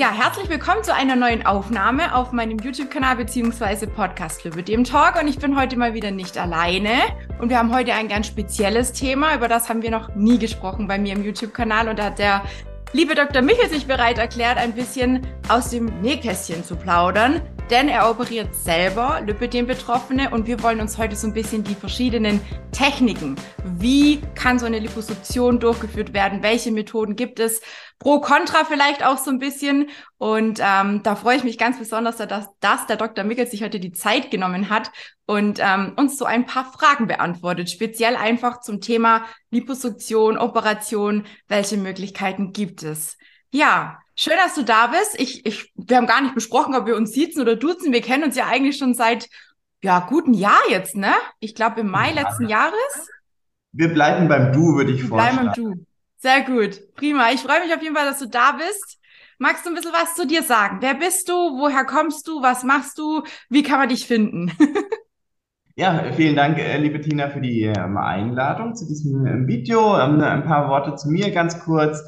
Ja, herzlich willkommen zu einer neuen Aufnahme auf meinem YouTube-Kanal bzw. Podcast für dem Talk. Und ich bin heute mal wieder nicht alleine. Und wir haben heute ein ganz spezielles Thema. Über das haben wir noch nie gesprochen bei mir im YouTube-Kanal. Und da hat der liebe Dr. Michel sich bereit erklärt, ein bisschen aus dem Nähkästchen zu plaudern denn er operiert selber Lipödem-Betroffene und wir wollen uns heute so ein bisschen die verschiedenen Techniken, wie kann so eine Liposuktion durchgeführt werden, welche Methoden gibt es, pro Contra vielleicht auch so ein bisschen und ähm, da freue ich mich ganz besonders, dass, dass der Dr. Mickel sich heute die Zeit genommen hat und ähm, uns so ein paar Fragen beantwortet, speziell einfach zum Thema Liposuktion, Operation, welche Möglichkeiten gibt es. Ja, Schön, dass du da bist. Ich, ich, wir haben gar nicht besprochen, ob wir uns siezen oder duzen. Wir kennen uns ja eigentlich schon seit ja guten Jahr jetzt, ne? Ich glaube im Mai letzten Jahres. Wir bleiben beim Du, würde ich wir vorschlagen. Bleiben beim Du. Sehr gut, prima. Ich freue mich auf jeden Fall, dass du da bist. Magst du ein bisschen was zu dir sagen? Wer bist du? Woher kommst du? Was machst du? Wie kann man dich finden? ja, vielen Dank, äh, liebe Tina, für die ähm, Einladung zu diesem ähm, Video. Ähm, ein paar Worte zu mir ganz kurz.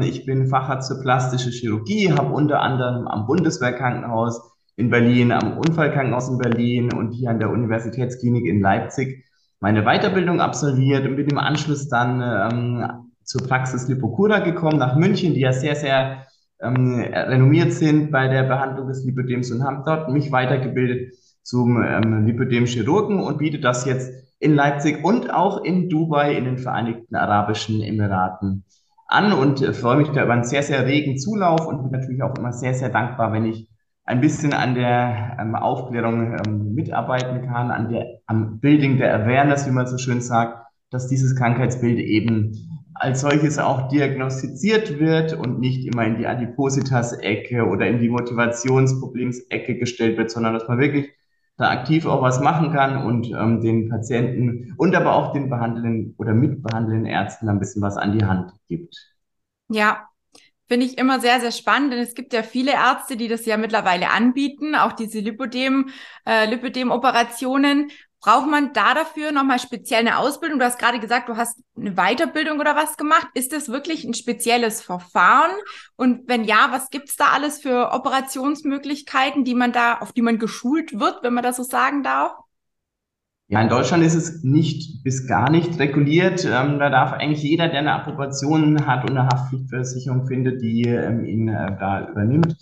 Ich bin Facharzt für plastische Chirurgie, habe unter anderem am Bundeswehrkrankenhaus in Berlin, am Unfallkrankenhaus in Berlin und hier an der Universitätsklinik in Leipzig meine Weiterbildung absolviert und bin im Anschluss dann zur Praxis Lipocura gekommen, nach München, die ja sehr, sehr ähm, renommiert sind bei der Behandlung des Lipödems und habe dort mich weitergebildet zum ähm, Lipödem-Chirurgen und biete das jetzt in Leipzig und auch in Dubai in den Vereinigten Arabischen Emiraten an und äh, freue mich da über einen sehr, sehr regen Zulauf und bin natürlich auch immer sehr, sehr dankbar, wenn ich ein bisschen an der ähm, Aufklärung ähm, mitarbeiten kann, an der, am Building der Awareness, wie man so schön sagt, dass dieses Krankheitsbild eben als solches auch diagnostiziert wird und nicht immer in die Adipositas-Ecke oder in die Motivationsproblems-Ecke gestellt wird, sondern dass man wirklich da aktiv auch was machen kann und ähm, den Patienten und aber auch den behandelnden oder mitbehandelnden Ärzten ein bisschen was an die Hand gibt. Ja, finde ich immer sehr, sehr spannend, denn es gibt ja viele Ärzte, die das ja mittlerweile anbieten, auch diese Lipodem, äh, Lipodem-Operationen. Braucht man da dafür nochmal speziell eine Ausbildung? Du hast gerade gesagt, du hast eine Weiterbildung oder was gemacht. Ist das wirklich ein spezielles Verfahren? Und wenn ja, was gibt's da alles für Operationsmöglichkeiten, die man da, auf die man geschult wird, wenn man das so sagen darf? Ja, in Deutschland ist es nicht bis gar nicht reguliert. Ähm, da darf eigentlich jeder, der eine Approbation hat und eine Haftpflichtversicherung findet, die ähm, ihn äh, da übernimmt,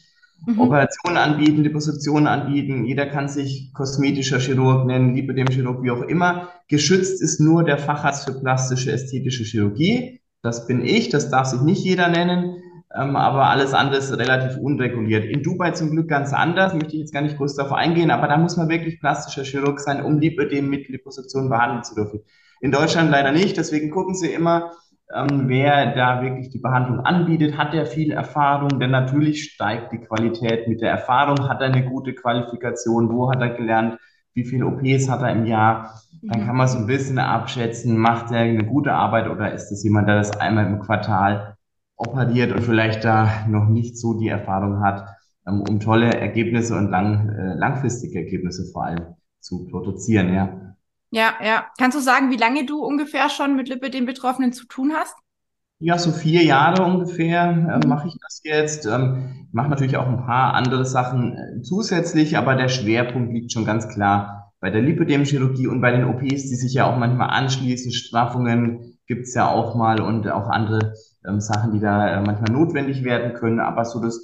mhm. Operationen anbieten, Depositionen anbieten. Jeder kann sich kosmetischer Chirurg nennen, Lipödem-Chirurg, wie auch immer. Geschützt ist nur der Facharzt für plastische, ästhetische Chirurgie. Das bin ich, das darf sich nicht jeder nennen. Ähm, aber alles andere ist relativ unreguliert. In Dubai zum Glück ganz anders, möchte ich jetzt gar nicht groß darauf eingehen, aber da muss man wirklich plastischer Chirurg sein, um Lipödem mit Liposuktion behandeln zu dürfen. In Deutschland leider nicht, deswegen gucken Sie immer, ähm, wer da wirklich die Behandlung anbietet, hat er viel Erfahrung, denn natürlich steigt die Qualität mit der Erfahrung, hat er eine gute Qualifikation, wo hat er gelernt, wie viele OPs hat er im Jahr, dann kann man so ein bisschen abschätzen, macht er eine gute Arbeit oder ist es jemand, der das einmal im Quartal operiert und vielleicht da noch nicht so die Erfahrung hat, ähm, um tolle Ergebnisse und lang, äh, langfristige Ergebnisse vor allem zu produzieren, ja. Ja, ja. Kannst du sagen, wie lange du ungefähr schon mit den Betroffenen zu tun hast? Ja, so vier Jahre ungefähr äh, mache ich das jetzt. Ähm, mache natürlich auch ein paar andere Sachen äh, zusätzlich, aber der Schwerpunkt liegt schon ganz klar bei der Lipödem-Chirurgie und bei den OPs, die sich ja auch manchmal anschließen. Straffungen gibt's ja auch mal und auch andere ähm, Sachen, die da äh, manchmal notwendig werden können. Aber so das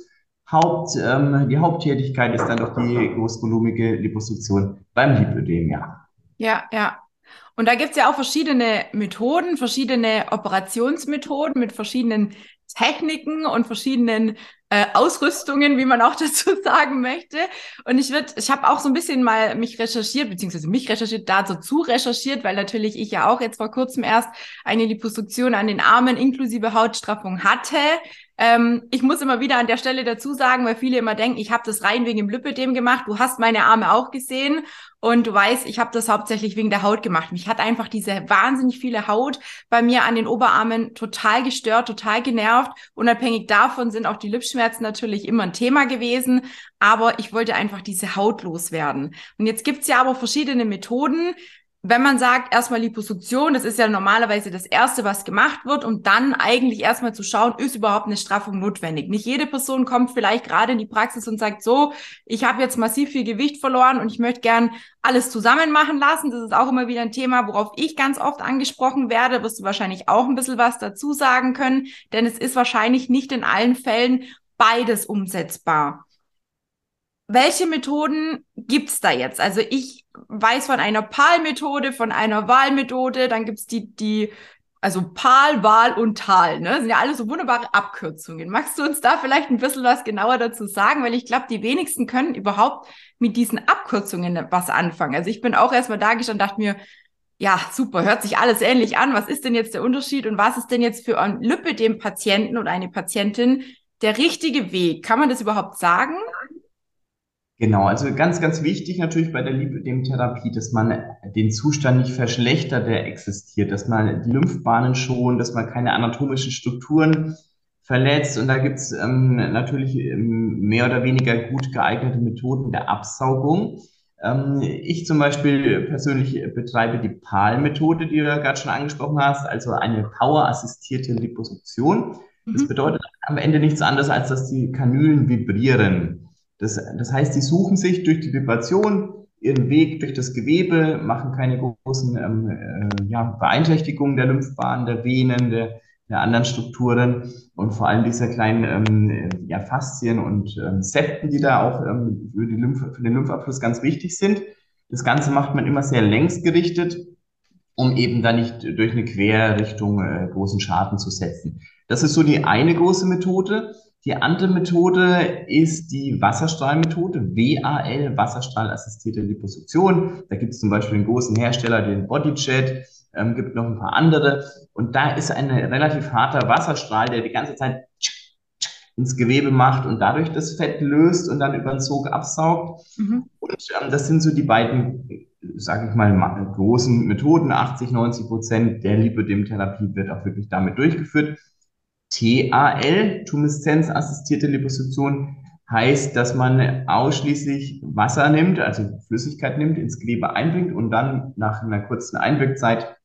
Haupt, ähm, die Haupttätigkeit ist dann doch die großvolumige Liposuktion beim Lipödem, ja. Ja, ja. Und da gibt's ja auch verschiedene Methoden, verschiedene Operationsmethoden mit verschiedenen Techniken und verschiedenen äh, Ausrüstungen, wie man auch dazu sagen möchte. Und ich würde, ich habe auch so ein bisschen mal mich recherchiert, beziehungsweise mich recherchiert, dazu recherchiert, weil natürlich ich ja auch jetzt vor kurzem erst eine Liposuktion an den Armen inklusive Hautstraffung hatte. Ähm, ich muss immer wieder an der Stelle dazu sagen, weil viele immer denken, ich habe das rein wegen dem Lipödem gemacht. Du hast meine Arme auch gesehen und du weißt, ich habe das hauptsächlich wegen der Haut gemacht. Mich hat einfach diese wahnsinnig viele Haut bei mir an den Oberarmen total gestört, total genervt. Unabhängig davon sind auch die Lipschmerzen natürlich immer ein Thema gewesen, aber ich wollte einfach diese Haut loswerden. Und jetzt gibt's ja aber verschiedene Methoden, wenn man sagt, erstmal Liposuktion, das ist ja normalerweise das Erste, was gemacht wird, um dann eigentlich erstmal zu schauen, ist überhaupt eine Straffung notwendig. Nicht jede Person kommt vielleicht gerade in die Praxis und sagt, so, ich habe jetzt massiv viel Gewicht verloren und ich möchte gern alles zusammen machen lassen. Das ist auch immer wieder ein Thema, worauf ich ganz oft angesprochen werde. Wirst du wahrscheinlich auch ein bisschen was dazu sagen können, denn es ist wahrscheinlich nicht in allen Fällen beides umsetzbar. Welche Methoden gibt's da jetzt? Also ich weiß von einer PAL-Methode, von einer Wahlmethode, dann gibt's die, die, also PAL, Wahl und Tal, ne? Das sind ja alles so wunderbare Abkürzungen. Magst du uns da vielleicht ein bisschen was genauer dazu sagen? Weil ich glaube, die wenigsten können überhaupt mit diesen Abkürzungen was anfangen. Also ich bin auch erstmal da gestanden und dachte mir, ja, super, hört sich alles ähnlich an. Was ist denn jetzt der Unterschied und was ist denn jetzt für ein Lüppe dem Patienten oder eine Patientin der richtige Weg? Kann man das überhaupt sagen? Genau, also ganz, ganz wichtig natürlich bei der Lipödem-Therapie, dass man den Zustand nicht verschlechtert, der existiert, dass man die Lymphbahnen schont, dass man keine anatomischen Strukturen verletzt. Und da gibt's ähm, natürlich ähm, mehr oder weniger gut geeignete Methoden der Absaugung. Ähm, ich zum Beispiel persönlich betreibe die PAL-Methode, die du ja gerade schon angesprochen hast, also eine Power-assistierte Liposuktion. Das mhm. bedeutet am Ende nichts anderes, als dass die Kanülen vibrieren. Das, das heißt, sie suchen sich durch die Vibration ihren Weg durch das Gewebe, machen keine großen ähm, äh, ja, Beeinträchtigungen der Lymphbahn, der Venen, der, der anderen Strukturen und vor allem dieser kleinen ähm, ja, Faszien und ähm, Septen, die da auch ähm, für, die Lymph für den Lymphabfluss ganz wichtig sind. Das Ganze macht man immer sehr längsgerichtet, um eben da nicht durch eine Querrichtung äh, großen Schaden zu setzen. Das ist so die eine große Methode. Die andere Methode ist die Wasserstrahlmethode, WAL, Wasserstrahlassistierte Liposuktion. Da gibt es zum Beispiel einen großen Hersteller, den Bodyjet, ähm, gibt noch ein paar andere. Und da ist ein relativ harter Wasserstrahl, der die ganze Zeit ins Gewebe macht und dadurch das Fett löst und dann über den Zug absaugt. Mhm. Und ähm, das sind so die beiden, sage ich mal, großen Methoden. 80, 90 Prozent der Lipödem-Therapie wird auch wirklich damit durchgeführt. TAL, Tumeszenz-assistierte Liposuktion, heißt, dass man ausschließlich Wasser nimmt, also Flüssigkeit nimmt, ins Gewebe einbringt und dann nach einer kurzen Einwirkzeit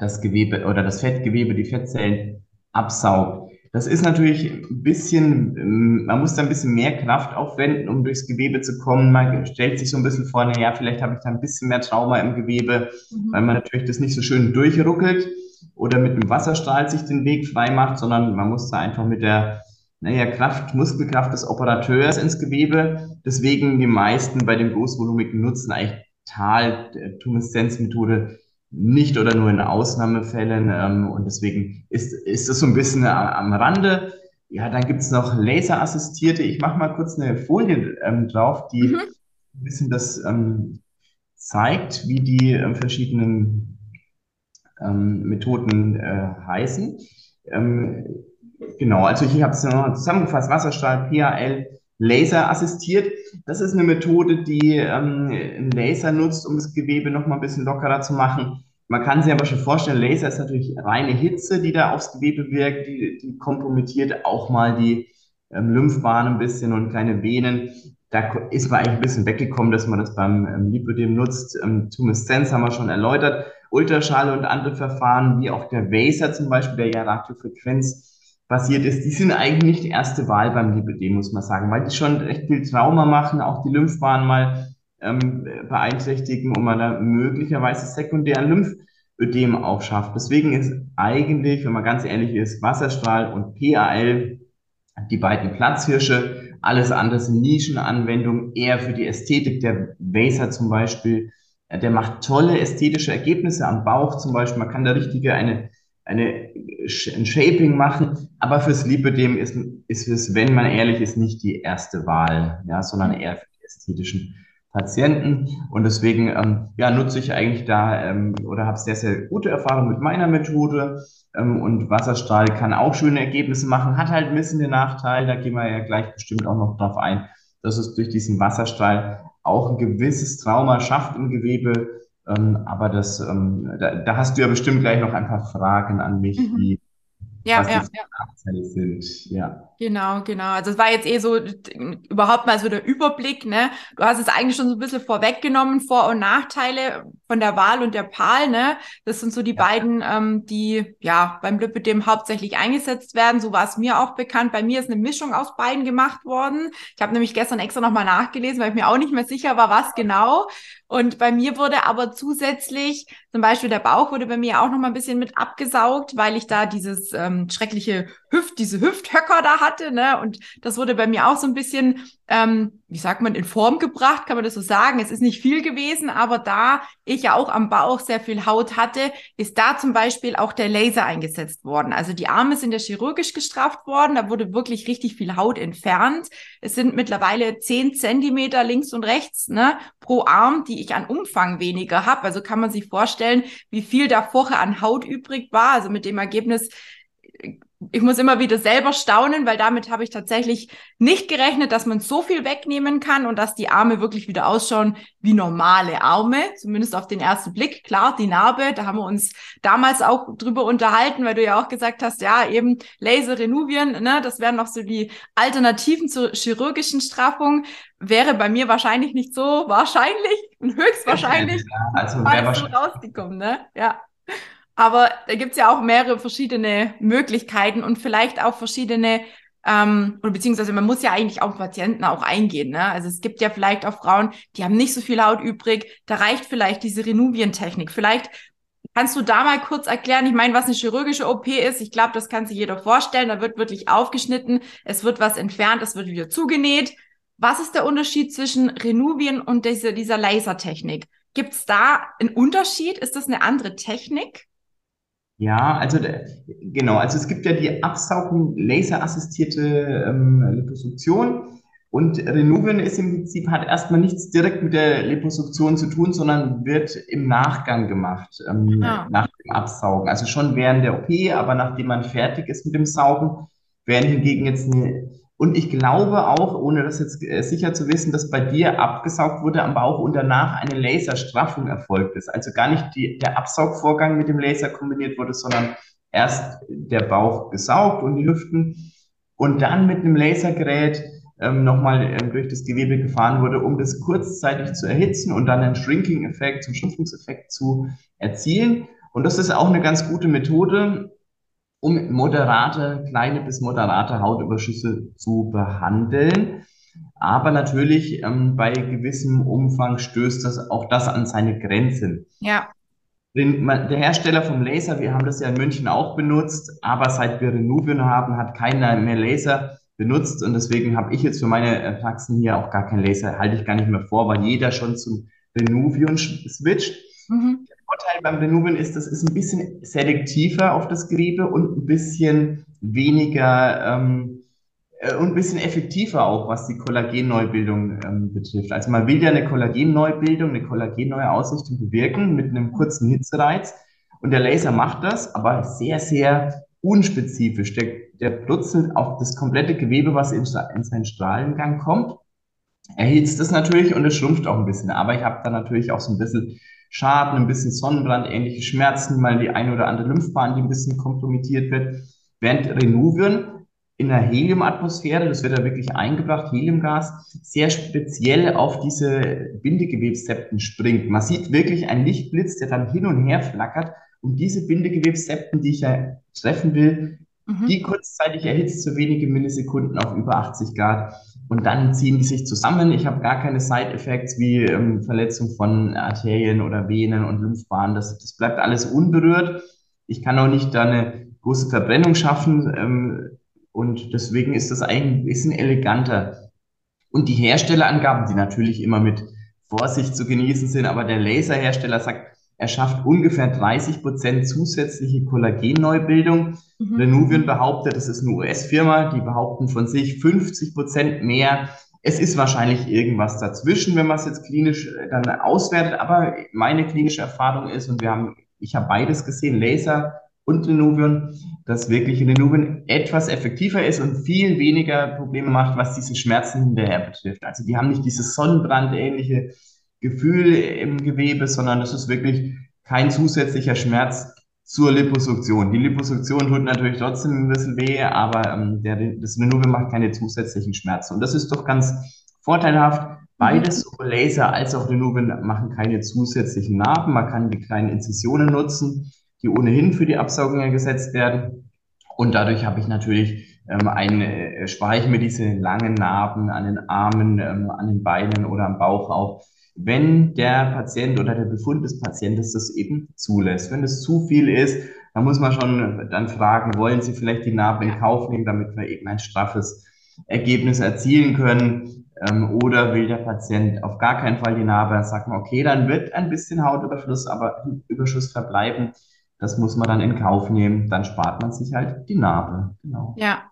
das Gewebe oder das Fettgewebe, die Fettzellen absaugt. Das ist natürlich ein bisschen, man muss da ein bisschen mehr Kraft aufwenden, um durchs Gewebe zu kommen. Man stellt sich so ein bisschen vor, naja, vielleicht habe ich da ein bisschen mehr Trauma im Gewebe, mhm. weil man natürlich das nicht so schön durchruckelt oder mit einem Wasserstrahl sich den Weg frei macht, sondern man muss da einfach mit der naja, Kraft, Muskelkraft des Operateurs ins Gewebe. Deswegen die meisten bei dem großvolumigen Nutzen eigentlich Tal-Tumeszenzmethode nicht oder nur in Ausnahmefällen. Ähm, und deswegen ist, ist das so ein bisschen am Rande. Ja, dann gibt's noch Laserassistierte. Ich mache mal kurz eine Folie ähm, drauf, die mhm. ein bisschen das ähm, zeigt, wie die äh, verschiedenen ähm, Methoden äh, heißen. Ähm, genau, also ich habe es noch zusammengefasst, Wasserstrahl, PAL, Laser assistiert. Das ist eine Methode, die ähm, Laser nutzt, um das Gewebe noch mal ein bisschen lockerer zu machen. Man kann sich aber schon vorstellen, Laser ist natürlich reine Hitze, die da aufs Gewebe wirkt, die, die kompromittiert auch mal die ähm, Lymphbahn ein bisschen und kleine Venen. Da ist man eigentlich ein bisschen weggekommen, dass man das beim ähm, Lipödem nutzt. Ähm, Tumeszenz haben wir schon erläutert. Ultraschall und andere Verfahren, wie auch der Vaser zum Beispiel, der ja Radiofrequenz basiert ist, die sind eigentlich nicht die erste Wahl beim Lipidem, muss man sagen, weil die schon recht viel Trauma machen, auch die Lymphbahn mal ähm, beeinträchtigen und man da möglicherweise sekundär Lymphödem auch schafft. Deswegen ist eigentlich, wenn man ganz ehrlich ist, Wasserstrahl und PAL die beiden Platzhirsche. Alles andere sind Nischenanwendungen, eher für die Ästhetik. Der Vaser zum Beispiel der macht tolle ästhetische Ergebnisse am Bauch zum Beispiel. Man kann da richtige eine, eine, ein Shaping machen. Aber fürs Lipödem ist, ist es, wenn man ehrlich ist, nicht die erste Wahl, ja, sondern eher für die ästhetischen Patienten. Und deswegen ähm, ja, nutze ich eigentlich da ähm, oder habe sehr, sehr gute Erfahrungen mit meiner Methode. Ähm, und Wasserstrahl kann auch schöne Ergebnisse machen, hat halt ein bisschen den Nachteil, da gehen wir ja gleich bestimmt auch noch drauf ein, dass es durch diesen Wasserstrahl auch ein gewisses Trauma schafft im Gewebe. Ähm, aber das, ähm, da, da, hast du ja bestimmt gleich noch ein paar Fragen an mich, mhm. wie, ja, was ja, die Nachteile sind. Ja. Genau, genau. Also es war jetzt eh so überhaupt mal so der Überblick, ne? Du hast es eigentlich schon so ein bisschen vorweggenommen, Vor- und Nachteile von der Wahl und der PAL, ne? Das sind so die ja. beiden, ähm, die ja beim Lipidem hauptsächlich eingesetzt werden. So war es mir auch bekannt. Bei mir ist eine Mischung aus beiden gemacht worden. Ich habe nämlich gestern extra nochmal nachgelesen, weil ich mir auch nicht mehr sicher war, was genau. Und bei mir wurde aber zusätzlich, zum Beispiel der Bauch wurde bei mir auch noch mal ein bisschen mit abgesaugt, weil ich da dieses ähm, schreckliche Hüft, diese Hüfthöcker da hatte, ne? Und das wurde bei mir auch so ein bisschen, ähm, wie sagt man, in Form gebracht, kann man das so sagen. Es ist nicht viel gewesen, aber da ich ja auch am Bauch sehr viel Haut hatte, ist da zum Beispiel auch der Laser eingesetzt worden. Also die Arme sind ja chirurgisch gestrafft worden, da wurde wirklich richtig viel Haut entfernt. Es sind mittlerweile zehn Zentimeter links und rechts, ne, pro Arm, die ich an Umfang weniger habe. Also kann man sich vorstellen, wie viel da vorher an Haut übrig war. Also mit dem Ergebnis, ich muss immer wieder selber staunen, weil damit habe ich tatsächlich nicht gerechnet, dass man so viel wegnehmen kann und dass die Arme wirklich wieder ausschauen wie normale Arme, zumindest auf den ersten Blick. Klar, die Narbe, da haben wir uns damals auch drüber unterhalten, weil du ja auch gesagt hast, ja, eben Laser Renuvien, ne, das wären noch so die Alternativen zur chirurgischen Straffung. Wäre bei mir wahrscheinlich nicht so wahrscheinlich und höchstwahrscheinlich ja, also wäre so rausgekommen, ne? Ja. Aber da gibt's ja auch mehrere verschiedene Möglichkeiten und vielleicht auch verschiedene, ähm, beziehungsweise man muss ja eigentlich auf Patienten auch eingehen. Ne? Also es gibt ja vielleicht auch Frauen, die haben nicht so viel Haut übrig. Da reicht vielleicht diese Renuvientechnik. Vielleicht kannst du da mal kurz erklären, ich meine, was eine chirurgische OP ist. Ich glaube, das kann sich jeder vorstellen. Da wird wirklich aufgeschnitten, es wird was entfernt, es wird wieder zugenäht. Was ist der Unterschied zwischen Renuvien und dieser, dieser Lasertechnik? Gibt es da einen Unterschied? Ist das eine andere Technik? Ja, also genau, also es gibt ja die Absaugung laserassistierte ähm, Liposuktion und Renuvion ist im Prinzip, hat erstmal nichts direkt mit der Liposuktion zu tun, sondern wird im Nachgang gemacht, ähm, ah. nach dem Absaugen. Also schon während der OP, aber nachdem man fertig ist mit dem Saugen, werden hingegen jetzt eine und ich glaube auch, ohne das jetzt äh, sicher zu wissen, dass bei dir abgesaugt wurde am Bauch und danach eine Laserstraffung erfolgt ist. Also gar nicht die, der Absaugvorgang mit dem Laser kombiniert wurde, sondern erst der Bauch gesaugt und die Hüften und dann mit einem Lasergerät ähm, nochmal ähm, durch das Gewebe gefahren wurde, um das kurzzeitig zu erhitzen und dann einen Shrinking-Effekt, zum Schrumpfungseffekt zu erzielen. Und das ist auch eine ganz gute Methode, um moderate, kleine bis moderate Hautüberschüsse zu behandeln. Aber natürlich ähm, bei gewissem Umfang stößt das auch das an seine Grenzen. Ja. Den, der Hersteller vom Laser, wir haben das ja in München auch benutzt, aber seit wir Renuvion haben, hat keiner mehr Laser benutzt und deswegen habe ich jetzt für meine Praxen hier auch gar kein Laser, halte ich gar nicht mehr vor, weil jeder schon zum Renuvion switcht. Mhm. Beim Renuven ist, das ist ein bisschen selektiver auf das Gewebe und ein bisschen weniger ähm, äh, und ein bisschen effektiver auch, was die Kollagenneubildung ähm, betrifft. Also man will ja eine Kollagenneubildung, eine Kollagenneue Ausrichtung bewirken mit einem kurzen Hitzereiz. Und der Laser macht das, aber sehr, sehr unspezifisch. Der, der brutzelt auf das komplette Gewebe, was in, in seinen Strahlengang kommt, erhitzt es natürlich und es schrumpft auch ein bisschen. Aber ich habe da natürlich auch so ein bisschen Schaden, ein bisschen Sonnenbrand, ähnliche Schmerzen, mal die eine oder andere Lymphbahn, die ein bisschen kompromittiert wird. Während Renuvion in der Heliumatmosphäre, das wird da wirklich eingebracht, Heliumgas, sehr speziell auf diese Bindegewebssepten springt. Man sieht wirklich einen Lichtblitz, der dann hin und her flackert und diese Bindegewebssepten, die ich ja treffen will, mhm. die kurzzeitig erhitzt zu wenige Millisekunden auf über 80 Grad und dann ziehen die sich zusammen. Ich habe gar keine Side-Effects wie ähm, Verletzung von Arterien oder Venen und Lymphbahnen. Das, das bleibt alles unberührt. Ich kann auch nicht da eine große Verbrennung schaffen. Ähm, und deswegen ist das eigentlich ein bisschen eleganter. Und die Herstellerangaben, die natürlich immer mit Vorsicht zu genießen sind, aber der Laserhersteller sagt, er schafft ungefähr 30 Prozent zusätzliche Kollagenneubildung. Mhm. Renuvion behauptet, das ist eine US-Firma, die behaupten von sich 50 Prozent mehr. Es ist wahrscheinlich irgendwas dazwischen, wenn man es jetzt klinisch äh, dann auswertet. Aber meine klinische Erfahrung ist, und wir haben, ich habe beides gesehen, Laser und Renuvion, dass wirklich Renuvion etwas effektiver ist und viel weniger Probleme macht, was diese Schmerzen hinterher betrifft. Also die haben nicht dieses Sonnenbrand-ähnliche Gefühl im Gewebe, sondern es ist wirklich kein zusätzlicher Schmerz, zur Liposuktion. Die Liposuktion tut natürlich trotzdem ein bisschen weh, aber ähm, der, das Renube macht keine zusätzlichen Schmerzen. Und das ist doch ganz vorteilhaft. Beides, sowohl Laser als auch Renube, machen keine zusätzlichen Narben. Man kann die kleinen Inzisionen nutzen, die ohnehin für die Absaugung gesetzt werden. Und dadurch habe ich natürlich ähm, ein, äh, spare ich mir diese langen Narben an den Armen, ähm, an den Beinen oder am Bauch auch wenn der Patient oder der Befund des Patienten das eben zulässt. Wenn es zu viel ist, dann muss man schon dann fragen, wollen Sie vielleicht die Narben in Kauf nehmen, damit wir eben ein straffes Ergebnis erzielen können? Ähm, oder will der Patient auf gar keinen Fall die Narbe? Dann sagt man, okay, dann wird ein bisschen Hautüberschuss, aber Überschuss verbleiben. Das muss man dann in Kauf nehmen. Dann spart man sich halt die Narbe. Genau. Ja,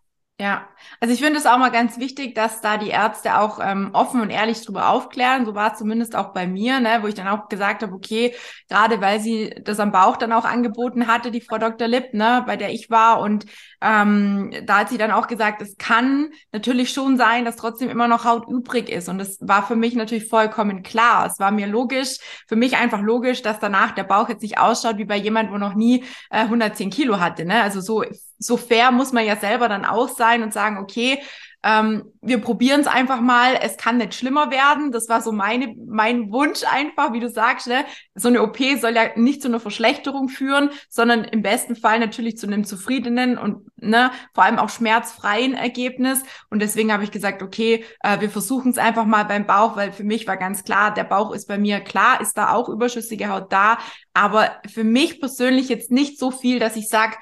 ja, also ich finde es auch mal ganz wichtig, dass da die Ärzte auch ähm, offen und ehrlich drüber aufklären. So war es zumindest auch bei mir, ne, wo ich dann auch gesagt habe, okay, gerade weil sie das am Bauch dann auch angeboten hatte, die Frau Dr. Lipp, ne, bei der ich war. Und ähm, da hat sie dann auch gesagt, es kann natürlich schon sein, dass trotzdem immer noch Haut übrig ist. Und das war für mich natürlich vollkommen klar. Es war mir logisch, für mich einfach logisch, dass danach der Bauch jetzt nicht ausschaut wie bei jemand, wo noch nie äh, 110 Kilo hatte. Ne? Also so so fair muss man ja selber dann auch sein und sagen, okay, ähm, wir probieren es einfach mal, es kann nicht schlimmer werden. Das war so meine, mein Wunsch einfach, wie du sagst, ne? so eine OP soll ja nicht zu einer Verschlechterung führen, sondern im besten Fall natürlich zu einem zufriedenen und ne, vor allem auch schmerzfreien Ergebnis. Und deswegen habe ich gesagt, okay, äh, wir versuchen es einfach mal beim Bauch, weil für mich war ganz klar, der Bauch ist bei mir klar, ist da auch überschüssige Haut da, aber für mich persönlich jetzt nicht so viel, dass ich sage,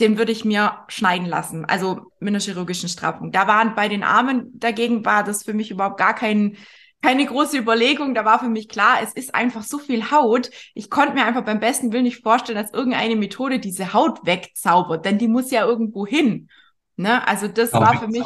den würde ich mir schneiden lassen, also mit einer chirurgischen Straffung. Da waren bei den Armen dagegen war das für mich überhaupt gar kein, keine große Überlegung. Da war für mich klar, es ist einfach so viel Haut. Ich konnte mir einfach beim besten Willen nicht vorstellen, dass irgendeine Methode diese Haut wegzaubert, denn die muss ja irgendwo hin. Ne? Also das Aber war für mich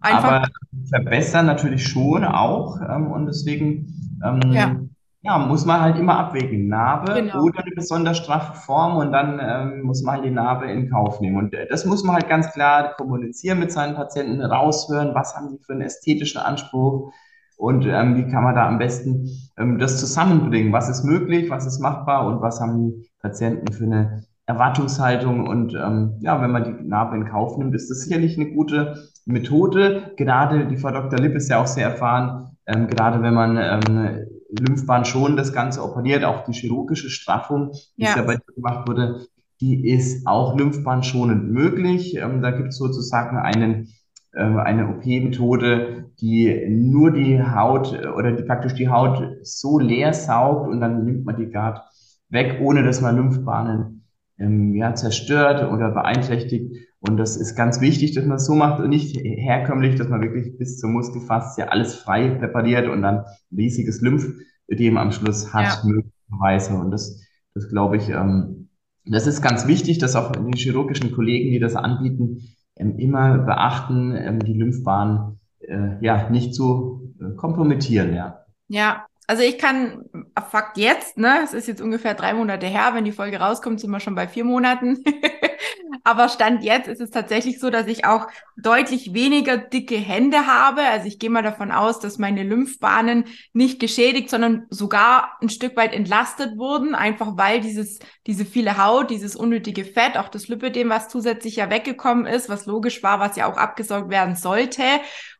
einfach. Aber verbessern natürlich schon auch ähm, und deswegen ähm, ja. Ja, muss man halt immer abwägen. Narbe genau. oder eine besonders straffe Form und dann ähm, muss man halt die Narbe in Kauf nehmen. Und äh, das muss man halt ganz klar kommunizieren mit seinen Patienten, raushören, was haben sie für einen ästhetischen Anspruch und ähm, wie kann man da am besten ähm, das zusammenbringen. Was ist möglich, was ist machbar und was haben die Patienten für eine Erwartungshaltung. Und ähm, ja, wenn man die Narbe in Kauf nimmt, ist das sicherlich eine gute Methode. Gerade die Frau Dr. Lipp ist ja auch sehr erfahren, ähm, gerade wenn man ähm, Lymphbahn schon das Ganze operiert, auch die chirurgische Straffung, die ja. dabei gemacht wurde, die ist auch lymphbahnschonend möglich. Ähm, da gibt es sozusagen einen, äh, eine OP-Methode, die nur die Haut äh, oder die praktisch die Haut so leer saugt und dann nimmt man die Gard weg, ohne dass man Lymphbahnen ähm, ja, zerstört oder beeinträchtigt. Und das ist ganz wichtig, dass man es so macht und nicht herkömmlich, dass man wirklich bis zur Muskelfaszie alles frei präpariert und dann ein riesiges Lymphödem am Schluss hat, ja. möglicherweise. Und das, das glaube ich, ähm, das ist ganz wichtig, dass auch die chirurgischen Kollegen, die das anbieten, ähm, immer beachten, ähm, die Lymphbahn äh, ja nicht zu äh, kompromittieren, ja. Ja, also ich kann, Fakt jetzt, ne, es ist jetzt ungefähr drei Monate her, wenn die Folge rauskommt, sind wir schon bei vier Monaten. Aber Stand jetzt ist es tatsächlich so, dass ich auch deutlich weniger dicke Hände habe. Also ich gehe mal davon aus, dass meine Lymphbahnen nicht geschädigt, sondern sogar ein Stück weit entlastet wurden, einfach weil dieses, diese viele Haut, dieses unnötige Fett, auch das Lipödem, was zusätzlich ja weggekommen ist, was logisch war, was ja auch abgesaugt werden sollte.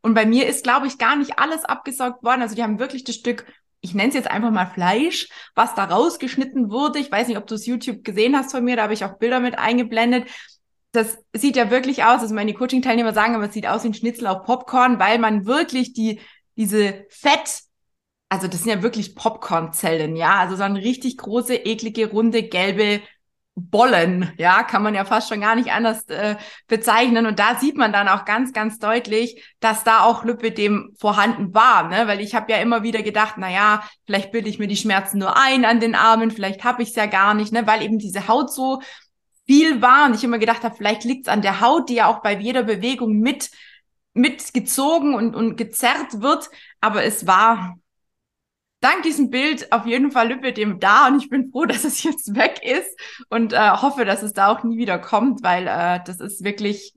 Und bei mir ist, glaube ich, gar nicht alles abgesaugt worden. Also die haben wirklich das Stück ich nenne es jetzt einfach mal Fleisch, was da rausgeschnitten wurde. Ich weiß nicht, ob du es YouTube gesehen hast von mir, da habe ich auch Bilder mit eingeblendet. Das sieht ja wirklich aus, also meine Coaching-Teilnehmer sagen, aber es sieht aus wie ein Schnitzel auf Popcorn, weil man wirklich die, diese Fett, also das sind ja wirklich Popcorn-Zellen, ja, also so eine richtig große, eklige, runde, gelbe Bollen, ja, kann man ja fast schon gar nicht anders äh, bezeichnen. Und da sieht man dann auch ganz, ganz deutlich, dass da auch Lipödem vorhanden war, ne? Weil ich habe ja immer wieder gedacht, na ja, vielleicht bilde ich mir die Schmerzen nur ein an den Armen, vielleicht habe ich es ja gar nicht, ne? Weil eben diese Haut so viel war und ich immer gedacht habe, vielleicht liegt es an der Haut, die ja auch bei jeder Bewegung mit mitgezogen und, und gezerrt wird. Aber es war dank diesem Bild auf jeden Fall Lipödem da und ich bin froh, dass es jetzt weg ist und äh, hoffe, dass es da auch nie wieder kommt, weil äh, das ist wirklich,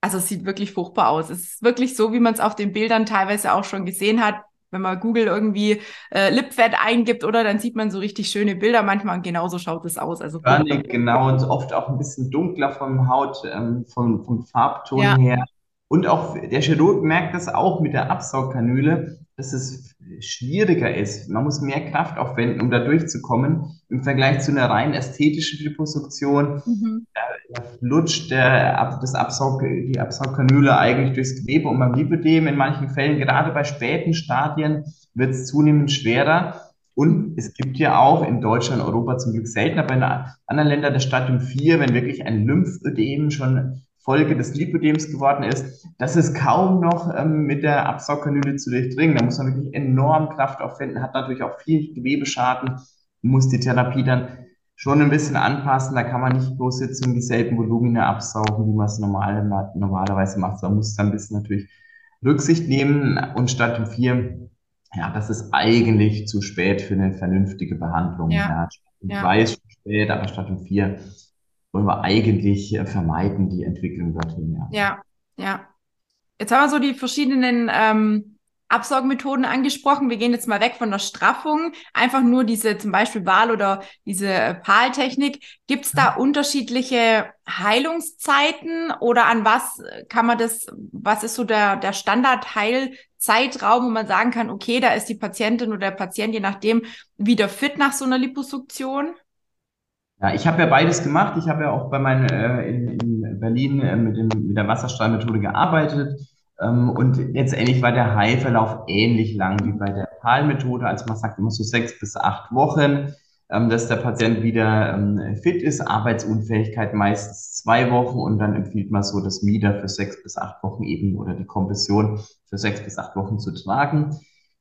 also es sieht wirklich furchtbar aus. Es ist wirklich so, wie man es auf den Bildern teilweise auch schon gesehen hat. wenn man Google irgendwie äh, Lipfett eingibt, oder dann sieht man so richtig schöne Bilder manchmal und genauso schaut es aus. Also Körnig, genau, und oft auch ein bisschen dunkler vom Haut, ähm, vom, vom Farbton ja. her. Und auch der Chirurg merkt das auch mit der Absaugkanüle, dass es schwieriger ist. Man muss mehr Kraft aufwenden, um da durchzukommen, im Vergleich zu einer rein ästhetischen Liposuktion. Mhm. Da, lutscht der, das Absaug, die Absaugkanüle eigentlich durchs Gewebe und beim Lipödem in manchen Fällen, gerade bei späten Stadien, wird es zunehmend schwerer. Und es gibt ja auch in Deutschland, Europa zum Glück selten, aber in anderen Ländern das Stadium 4, wenn wirklich ein Lymphödem schon Folge des Lipödems geworden ist, das ist kaum noch ähm, mit der Absaugkanüle zu durchdringen. Da muss man wirklich enorm Kraft aufwenden, hat natürlich auch viel Gewebeschaden, muss die Therapie dann schon ein bisschen anpassen. Da kann man nicht bloß jetzt in dieselben Volumina absaugen, wie man es normal, normalerweise macht. Man muss dann ein bisschen natürlich Rücksicht nehmen. Und Stadium 4, ja, das ist eigentlich zu spät für eine vernünftige Behandlung. Ja. Ja. 2 ist schon spät, aber Stadium 4 wollen wir eigentlich äh, vermeiden, die Entwicklung dorthin. Ja, ja. ja. Jetzt haben wir so die verschiedenen ähm, Absaugmethoden angesprochen. Wir gehen jetzt mal weg von der Straffung. Einfach nur diese zum Beispiel Wahl oder diese äh, PAL-Technik. Gibt es da unterschiedliche Heilungszeiten oder an was kann man das, was ist so der, der Standard-Heilzeitraum, wo man sagen kann, okay, da ist die Patientin oder der Patient, je nachdem, wieder fit nach so einer Liposuktion? Ja, ich habe ja beides gemacht. Ich habe ja auch bei meinen äh, in, in Berlin äh, mit, dem, mit der Wasserstrahlmethode gearbeitet. Ähm, und letztendlich war der Heilverlauf ähnlich lang wie bei der PAL-Methode, als man sagt, immer so sechs bis acht Wochen, ähm, dass der Patient wieder ähm, fit ist. Arbeitsunfähigkeit meistens zwei Wochen und dann empfiehlt man so das Mieder für sechs bis acht Wochen eben oder die Kompression für sechs bis acht Wochen zu tragen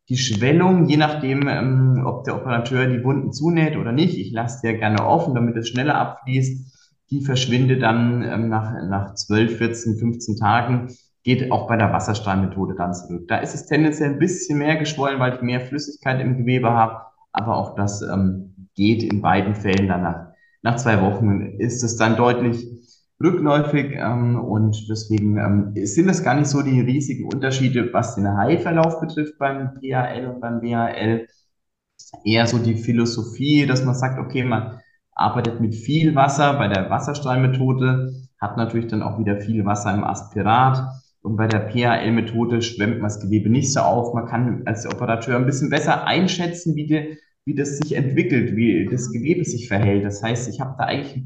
die Schwellung, je nachdem, ähm, ob der Operateur die Wunden zunäht oder nicht, ich lasse die ja gerne offen, damit es schneller abfließt, die verschwindet dann ähm, nach, nach 12, 14, 15 Tagen, geht auch bei der Wasserstrahlmethode dann zurück. Da ist es tendenziell ein bisschen mehr geschwollen, weil ich mehr Flüssigkeit im Gewebe habe, aber auch das ähm, geht in beiden Fällen dann nach, nach zwei Wochen ist es dann deutlich rückläufig ähm, und deswegen ähm, sind es gar nicht so die riesigen Unterschiede, was den Heilverlauf betrifft beim PAL und beim BAL. Eher so die Philosophie, dass man sagt, okay, man arbeitet mit viel Wasser bei der Wasserstrahlmethode, hat natürlich dann auch wieder viel Wasser im Aspirat. Und bei der PAL-Methode schwemmt man das Gewebe nicht so auf. Man kann als Operateur ein bisschen besser einschätzen, wie, die, wie das sich entwickelt, wie das Gewebe sich verhält. Das heißt, ich habe da eigentlich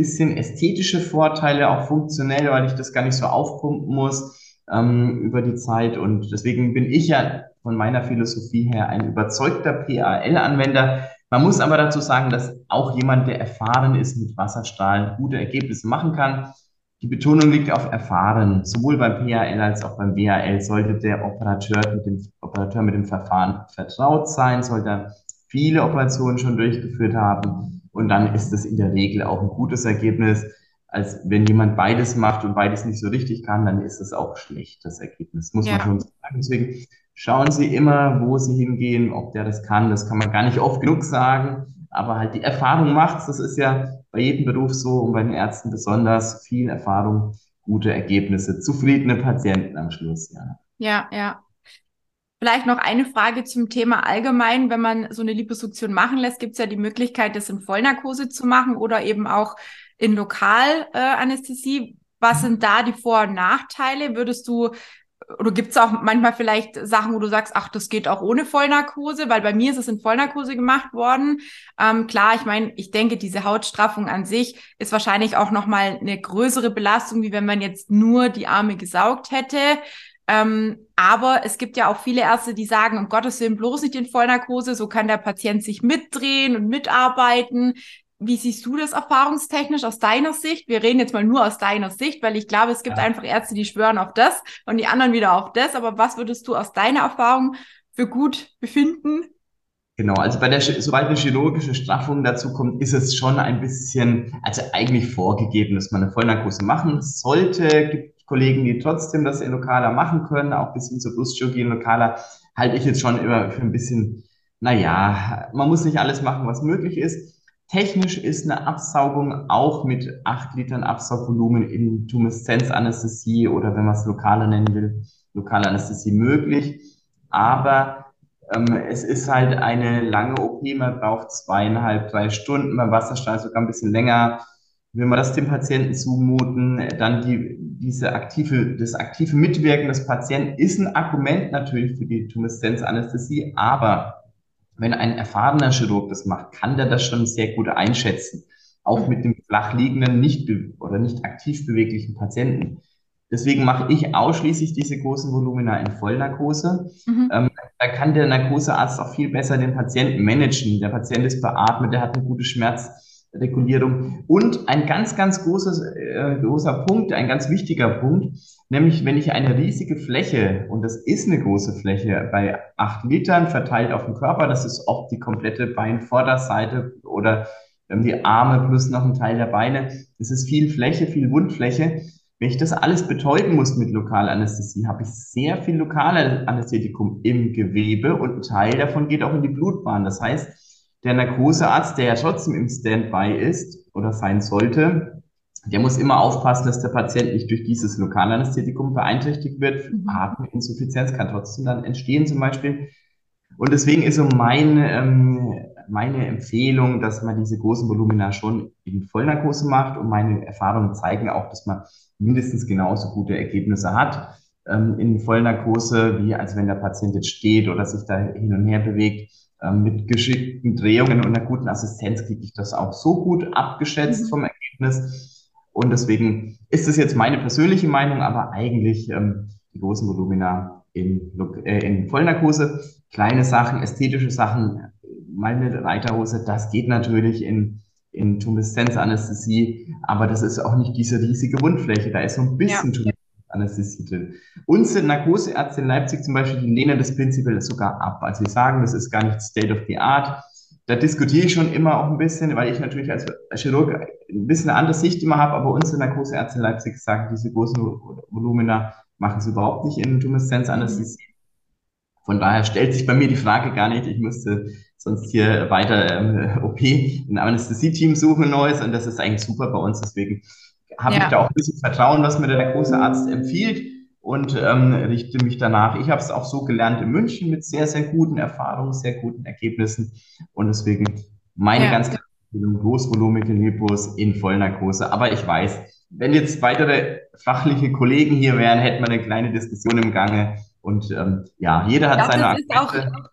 bisschen ästhetische Vorteile, auch funktionell, weil ich das gar nicht so aufpumpen muss ähm, über die Zeit. Und deswegen bin ich ja von meiner Philosophie her ein überzeugter PAL-Anwender. Man muss aber dazu sagen, dass auch jemand, der erfahren ist mit Wasserstrahlen, gute Ergebnisse machen kann. Die Betonung liegt auf erfahren. Sowohl beim PAL als auch beim BAL sollte der Operateur mit dem, Operateur mit dem Verfahren vertraut sein, sollte viele Operationen schon durchgeführt haben und dann ist es in der Regel auch ein gutes Ergebnis. Als wenn jemand beides macht und beides nicht so richtig kann, dann ist es auch schlecht, das Ergebnis, muss ja. man schon sagen. Deswegen schauen Sie immer, wo Sie hingehen, ob der das kann. Das kann man gar nicht oft genug sagen. Aber halt die Erfahrung macht's. Das ist ja bei jedem Beruf so und bei den Ärzten besonders viel Erfahrung, gute Ergebnisse, zufriedene Patienten am Schluss. Ja, ja. ja. Vielleicht noch eine Frage zum Thema allgemein. Wenn man so eine Liposuktion machen lässt, gibt es ja die Möglichkeit, das in Vollnarkose zu machen oder eben auch in Lokalanästhesie. Äh, Was sind da die Vor- und Nachteile? Würdest du oder gibt es auch manchmal vielleicht Sachen, wo du sagst, ach, das geht auch ohne Vollnarkose, weil bei mir ist es in Vollnarkose gemacht worden. Ähm, klar, ich meine, ich denke, diese Hautstraffung an sich ist wahrscheinlich auch nochmal eine größere Belastung, wie wenn man jetzt nur die Arme gesaugt hätte. Ähm, aber es gibt ja auch viele Ärzte, die sagen, um Gottes Willen bloß nicht in Vollnarkose, so kann der Patient sich mitdrehen und mitarbeiten. Wie siehst du das erfahrungstechnisch aus deiner Sicht? Wir reden jetzt mal nur aus deiner Sicht, weil ich glaube, es gibt ja. einfach Ärzte, die schwören auf das und die anderen wieder auf das. Aber was würdest du aus deiner Erfahrung für gut befinden? Genau, also bei der, sobald eine chirurgische Straffung dazu kommt, ist es schon ein bisschen, also eigentlich vorgegeben, dass man eine Vollnarkose machen sollte. Gibt Kollegen, die trotzdem das in lokaler machen können, auch bis hin zur Brustchirurgie in lokaler, halte ich jetzt schon immer für ein bisschen, naja, man muss nicht alles machen, was möglich ist. Technisch ist eine Absaugung auch mit acht Litern Absaugvolumen in Tumeszenzanästhesie oder wenn man es lokaler nennen will, lokale Anästhesie möglich. Aber Ähm, es ist halt eine lange OP, man braucht zweieinhalb, drei Stunden, beim Wasserstrahl sogar ein bisschen länger. Will man das dem Patienten zumuten, dann die, diese aktive, das aktive Mitwirken des Patienten ist ein Argument natürlich für die Tumeszenzanästhesie, aber wenn ein erfahrener Chirurg das macht, kann der das schon sehr gut einschätzen. Auch mit dem flach liegenden, nicht oder nicht aktiv beweglichen Patienten. Deswegen mache ich ausschließlich diese großen Volumina in Vollnarkose. Mhm. Ähm, da kann der Narkosearzt auch viel besser den Patienten managen. Der Patient ist beatmet, der hat eine gute Schmerzregulierung. Und ein ganz, ganz großes, äh, großer Punkt, ein ganz wichtiger Punkt, nämlich wenn ich eine riesige Fläche, und das ist eine große Fläche, bei acht Litern verteilt auf dem Körper, das ist oft die komplette Beinvorderseite oder die Arme plus noch ein Teil der Beine, das ist viel Fläche, viel Wundfläche wenn ich das alles betäuben muss mit Lokalanästhesie, habe ich sehr viel Lokalanästhetikum im Gewebe und ein Teil davon geht auch in die Blutbahn. Das heißt, der Narkosearzt, der ja trotzdem im Standby ist oder sein sollte, der muss immer aufpassen, dass der Patient nicht durch dieses Lokalanästhetikum beeinträchtigt wird. Mhm. Ateminsuffizienz kann trotzdem dann entstehen zum Beispiel. Und deswegen ist so mein, ähm, meine Empfehlung, dass man diese großen Volumina schon in Vollnarkose macht. Und meine Erfahrungen zeigen auch, dass man mindestens genauso gute Ergebnisse hat ähm, in Vollnarkose, wie als wenn der Patient jetzt steht oder sich da hin und her bewegt. Ähm, mit geschickten Drehungen und einer guten Assistenz kriege ich das auch so gut abgeschätzt mhm. vom Ergebnis. Und deswegen ist es jetzt meine persönliche Meinung, aber eigentlich ähm, die großen Volumina in, äh, in Vollnarkose. Kleine Sachen, ästhetische Sachen, meine Reiterhose, das geht natürlich in in Tumeszenzanästhesie, aber das ist auch nicht diese riesige Wundfläche, da ist so ein bisschen ja. Tumeszenzanästhesie drin. Unsere Narkoseärzte in Leipzig zum Beispiel, die lehnen das prinzipiell sogar ab. Also sie sagen, das ist gar nicht State of the Art. Da diskutiere ich schon immer auch ein bisschen, weil ich natürlich als Chirurg ein bisschen eine andere Sicht immer habe, aber unsere Narkoseärzte in Leipzig sagen, diese großen Volumina machen sie überhaupt nicht in Tumeszenzanästhesie. Von daher stellt sich bei mir die Frage gar nicht, ich müsste sonst hier weiter ähm, OP, ein Anästhesie-Team suchen neues und das ist eigentlich super bei uns. Deswegen habe ja. ich da auch ein bisschen Vertrauen, was mir der große Arzt empfiehlt und ähm, richte mich danach. Ich habe es auch so gelernt in München mit sehr, sehr guten Erfahrungen, sehr guten Ergebnissen und deswegen meine ja. ganz großvolumige Lipos in Vollnarkose. Aber ich weiß, wenn jetzt weitere fachliche Kollegen hier wären, hätten wir eine kleine Diskussion im Gange. Und ähm, ja, jeder hat ja, seine Argumente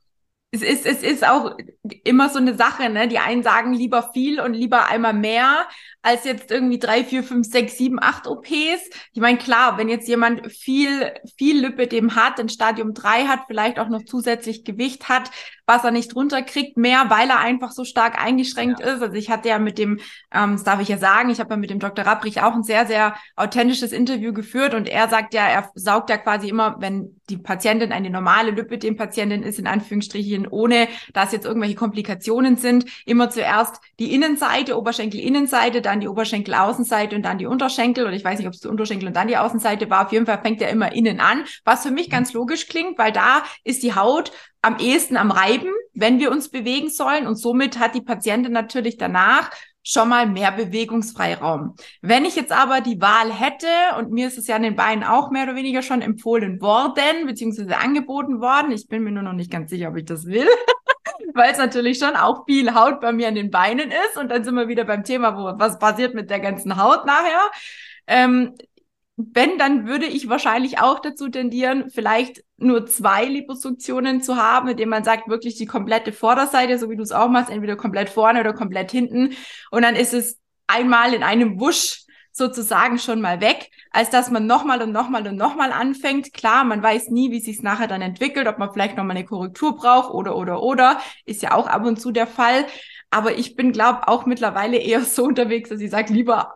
es ist, es ist auch immer so eine Sache, ne? Die einen sagen lieber viel und lieber einmal mehr als jetzt irgendwie drei, vier, fünf, sechs, sieben, acht OPs. Ich meine, klar, wenn jetzt jemand viel, viel Lipidem hat, in Stadium drei hat, vielleicht auch noch zusätzlich Gewicht hat, was er nicht runterkriegt, mehr, weil er einfach so stark eingeschränkt ja. ist. Also ich hatte ja mit dem, ähm, das darf ich ja sagen, ich habe ja mit dem Dr. Rapprich auch ein sehr, sehr authentisches Interview geführt und er sagt ja, er saugt ja quasi immer, wenn die Patientin eine normale Lipidem-Patientin ist, in Anführungsstrichen, ohne dass jetzt irgendwelche Komplikationen sind, immer zuerst die Innenseite, Oberschenkel-Innenseite, dann die Oberschenkel-Außenseite und dann die Unterschenkel. Oder ich weiß nicht, ob es die Unterschenkel und dann die Außenseite war. Auf jeden Fall fängt er immer innen an, was für mich ganz logisch klingt, weil da ist die Haut am ehesten am Reiben, wenn wir uns bewegen sollen. Und somit hat die Patientin natürlich danach schon mal mehr Bewegungsfreiraum. Wenn ich jetzt aber die Wahl hätte, und mir ist es ja an den Beinen auch mehr oder weniger schon empfohlen worden, beziehungsweise angeboten worden, ich bin mir nur noch nicht ganz sicher, ob ich das will, weil es natürlich schon auch viel Haut bei mir an den Beinen ist. Und dann sind wir wieder beim Thema, wo was passiert mit der ganzen Haut nachher. Ähm, wenn, dann würde ich wahrscheinlich auch dazu tendieren, vielleicht nur zwei Liposuktionen zu haben, mit denen man sagt, wirklich die komplette Vorderseite, so wie du es auch machst, entweder komplett vorne oder komplett hinten. Und dann ist es einmal in einem Wusch sozusagen schon mal weg, als dass man nochmal und nochmal und nochmal anfängt. Klar, man weiß nie, wie sich nachher dann entwickelt, ob man vielleicht nochmal eine Korrektur braucht oder, oder, oder. Ist ja auch ab und zu der Fall. Aber ich bin, glaube auch mittlerweile eher so unterwegs, dass ich sage, lieber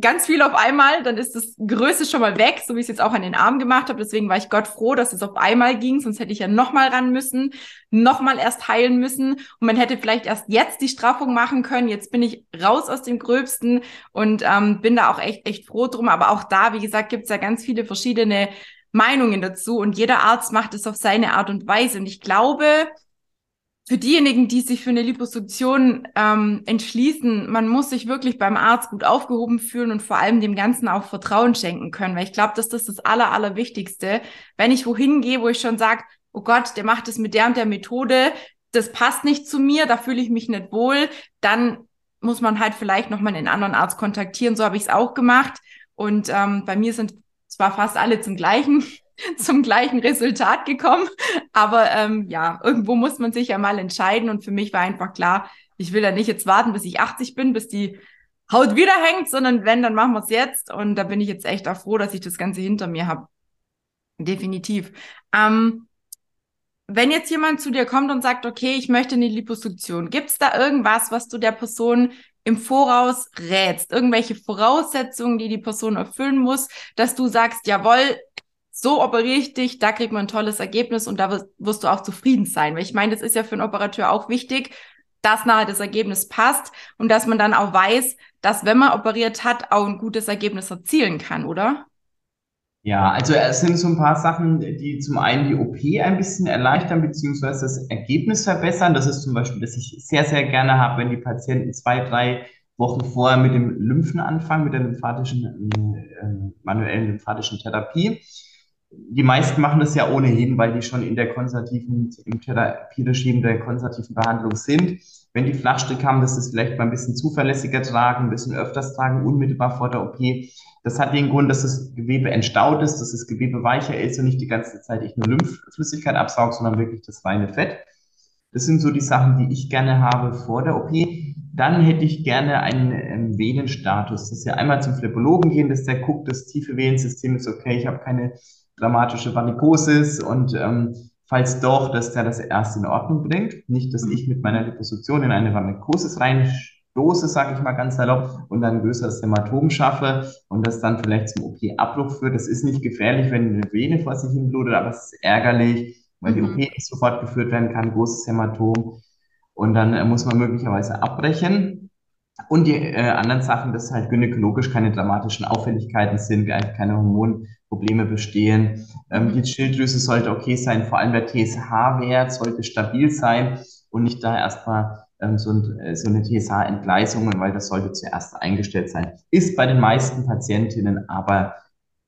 ganz viel auf einmal, dann ist das Größte schon mal weg, so wie ich es jetzt auch an den Arm gemacht habe. Deswegen war ich Gott froh, dass es auf einmal ging, sonst hätte ich ja nochmal ran müssen, nochmal erst heilen müssen und man hätte vielleicht erst jetzt die Straffung machen können. Jetzt bin ich raus aus dem Gröbsten und ähm, bin da auch echt, echt froh drum. Aber auch da, wie gesagt, gibt es ja ganz viele verschiedene Meinungen dazu und jeder Arzt macht es auf seine Art und Weise. Und ich glaube, für diejenigen, die sich für eine Liposuktion ähm, entschließen, man muss sich wirklich beim Arzt gut aufgehoben fühlen und vor allem dem Ganzen auch Vertrauen schenken können, weil ich glaube, dass das das Aller, Allerwichtigste. Wenn ich wohin gehe, wo ich schon sage, oh Gott, der macht es mit der und der Methode, das passt nicht zu mir, da fühle ich mich nicht wohl, dann muss man halt vielleicht nochmal einen anderen Arzt kontaktieren. So habe ich es auch gemacht. Und ähm, bei mir sind zwar fast alle zum gleichen zum gleichen Resultat gekommen. Aber ähm, ja, irgendwo muss man sich ja mal entscheiden. Und für mich war einfach klar, ich will ja nicht jetzt warten, bis ich 80 bin, bis die Haut wieder hängt, sondern wenn, dann machen wir es jetzt. Und da bin ich jetzt echt auch froh, dass ich das Ganze hinter mir habe. Definitiv. Ähm, wenn jetzt jemand zu dir kommt und sagt, okay, ich möchte eine Liposuktion, gibt es da irgendwas, was du der Person im Voraus rätst? Irgendwelche Voraussetzungen, die die Person erfüllen muss, dass du sagst, jawohl, so operiere ich dich, da kriegt man ein tolles Ergebnis und da wirst du auch zufrieden sein. Weil ich meine, das ist ja für einen Operateur auch wichtig, dass nachher das Ergebnis passt und dass man dann auch weiß, dass wenn man operiert hat, auch ein gutes Ergebnis erzielen kann, oder? Ja, also es sind so ein paar Sachen, die zum einen die OP ein bisschen erleichtern, beziehungsweise das Ergebnis verbessern. Das ist zum Beispiel, dass ich sehr, sehr gerne habe, wenn die Patienten zwei, drei Wochen vorher mit dem Lymphen anfangen, mit der lymphatischen, äh, manuellen lymphatischen Therapie die meisten machen das ja ohnehin, weil die schon in der konservativen, im Therapieregime der konservativen Behandlung sind. Wenn die Flachstrick haben, dass sie es vielleicht mal ein bisschen zuverlässiger tragen, ein bisschen öfters tragen, unmittelbar vor der OP. Das hat den Grund, dass das Gewebe entstaut ist, dass das Gewebe weicher ist und nicht die ganze Zeit ich nur Lymphflüssigkeit absaugt, sondern wirklich das reine Fett. Das sind so die Sachen, die ich gerne habe vor der OP. Dann hätte ich gerne einen ähm, Venenstatus, dass wir einmal zum Phlebologen gehen, dass der guckt, das tiefe Venensystem ist okay, ich habe keine dramatische Varikosis und ähm, falls doch, dass der das erst in Ordnung bringt. Nicht, dass ich mit meiner Liposuktion in eine Varikosis reinstoße, sage ich mal ganz salopp, und dann ein größeres Hämatom schaffe und das dann vielleicht zum OP-Abbruch führt. Das ist nicht gefährlich, wenn eine Vene vor sich hin blutet, aber es ist ärgerlich, weil mhm. die OP nicht sofort geführt werden kann, großes Hämatom. Und dann äh, muss man möglicherweise abbrechen. Und die äh, anderen Sachen, dass halt gynäkologisch keine dramatischen Auffälligkeiten sind, keine Hormonprobleme bestehen. Ähm, die Schilddrüse sollte okay sein, vor allem der TSH-Wert sollte stabil sein und nicht da erstmal ähm, so, ein, äh, so eine TSH-Entgleisung, weil das sollte zuerst eingestellt sein. Ist bei den meisten Patientinnen aber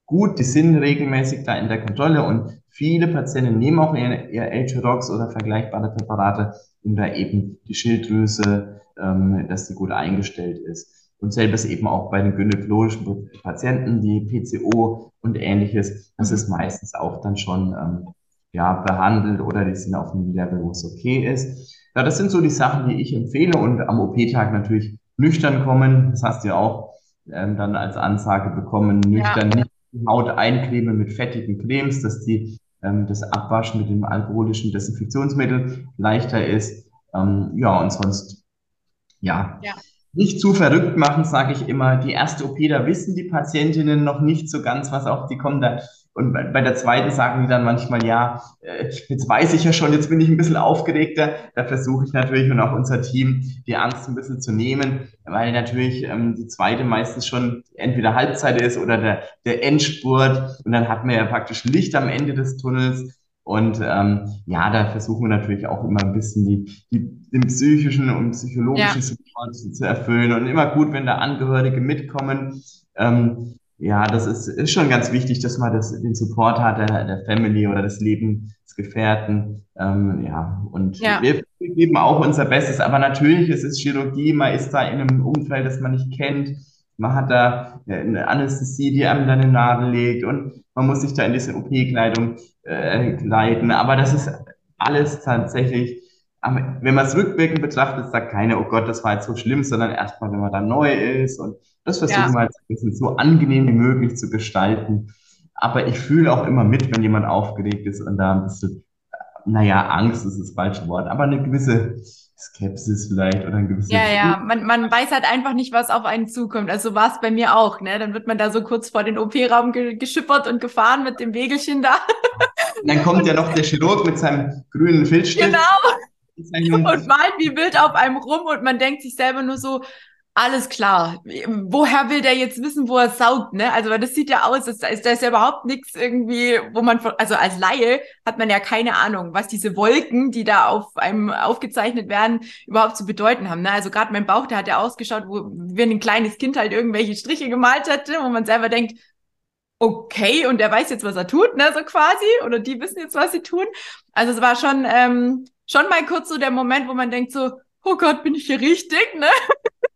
gut, die sind regelmäßig da in der Kontrolle und viele Patienten nehmen auch ihr, ihr H-Rox oder vergleichbare Präparate, um da eben die Schilddrüse ähm, dass sie gut eingestellt ist. Und selbes eben auch bei den gynäkologischen Patienten, die PCO und ähnliches, das ist meistens auch dann schon ähm, ja, behandelt oder die sind auf einem Level, wo es okay ist. Ja, das sind so die Sachen, die ich empfehle und am OP-Tag natürlich nüchtern kommen. Das hast du ja auch ähm, dann als Ansage bekommen, nüchtern ja. nicht die Haut einkleben mit fettigen Cremes, dass die, ähm, das Abwaschen mit dem alkoholischen Desinfektionsmittel leichter ist. Ähm, ja, und sonst ja. ja. Nicht zu verrückt machen, sage ich immer. Die erste OP, da wissen die Patientinnen noch nicht so ganz, was auch die kommen da. Und bei der zweiten sagen die dann manchmal, ja, äh, jetzt weiß ich ja schon, jetzt bin ich ein bisschen aufgeregter. Da versuche ich natürlich und auch unser Team die Angst ein bisschen zu nehmen, weil natürlich ähm, die zweite meistens schon entweder Halbzeit ist oder der, der Endspurt. Und dann hat man ja praktisch Licht am Ende des Tunnels. Und ähm, ja, da versuchen wir natürlich auch immer ein bisschen die, die, den psychischen und psychologischen ja. Support zu erfüllen. Und immer gut, wenn da Angehörige mitkommen. Ähm, ja, das ist, ist schon ganz wichtig, dass man das, den Support hat, der, der Family oder des Lebensgefährten. Ähm, ja, und ja. wir geben auch unser Bestes. Aber natürlich, es ist Chirurgie, man ist da in einem Umfeld, das man nicht kennt. Man hat da eine Anästhesie, die einem dann in den Nadel legt und man muss sich da in diese OP-Kleidung äh, kleiden. Aber das ist alles tatsächlich, wenn man es rückwirkend betrachtet, sagt keiner, oh Gott, das war jetzt so schlimm, sondern erstmal, wenn man da neu ist. Und das versuchen ja. wir jetzt ein bisschen so angenehm wie möglich zu gestalten. Aber ich fühle auch immer mit, wenn jemand aufgeregt ist und da ein bisschen, naja, Angst ist das falsche Wort, aber eine gewisse Skepsis vielleicht oder ein gewisses. Ja, ja, man, man weiß halt einfach nicht, was auf einen zukommt. Also war es bei mir auch, ne? Dann wird man da so kurz vor den OP-Raum ge geschippert und gefahren mit dem Wegelchen da. Und dann kommt ja noch der Chirurg mit seinem grünen Filzstift. Genau. Und malt wie wild auf einem rum und man denkt sich selber nur so, alles klar. Woher will der jetzt wissen, wo er saugt, ne? Also, weil das sieht ja aus, da ist, ist ja überhaupt nichts irgendwie, wo man, also als Laie hat man ja keine Ahnung, was diese Wolken, die da auf einem aufgezeichnet werden, überhaupt zu bedeuten haben, ne? Also gerade mein Bauch, der hat ja ausgeschaut, wo wenn ein kleines Kind halt irgendwelche Striche gemalt hätte, wo man selber denkt, okay, und der weiß jetzt, was er tut, ne, so quasi, oder die wissen jetzt, was sie tun. Also es war schon, ähm, schon mal kurz so der Moment, wo man denkt so, oh Gott, bin ich hier richtig, ne?